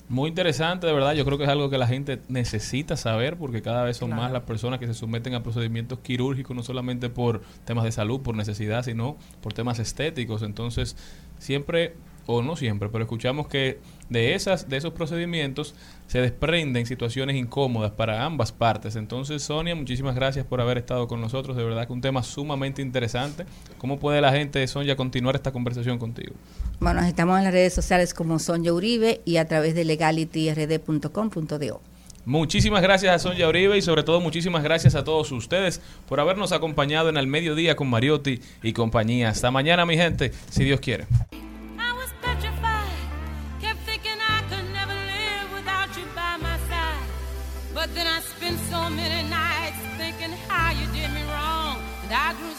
Muy interesante, de verdad. Yo creo que es algo que la gente necesita saber porque cada vez son más las personas que se someten a procedimientos quirúrgicos, no solamente por temas de salud, por necesidad, sino por temas estéticos. Entonces, siempre o no siempre, pero escuchamos que de esas de esos procedimientos se desprenden situaciones incómodas para ambas partes. Entonces, Sonia, muchísimas gracias por haber estado con nosotros. De verdad que un tema sumamente interesante. ¿Cómo puede la gente, Sonia, continuar esta conversación contigo? Bueno, estamos en las redes sociales como Sonja Uribe y a través de legalityrd.com.do. Muchísimas gracias a Sonia Uribe y sobre todo muchísimas gracias a todos ustedes por habernos acompañado en el mediodía con Mariotti y compañía. Hasta mañana, mi gente, si Dios quiere. I could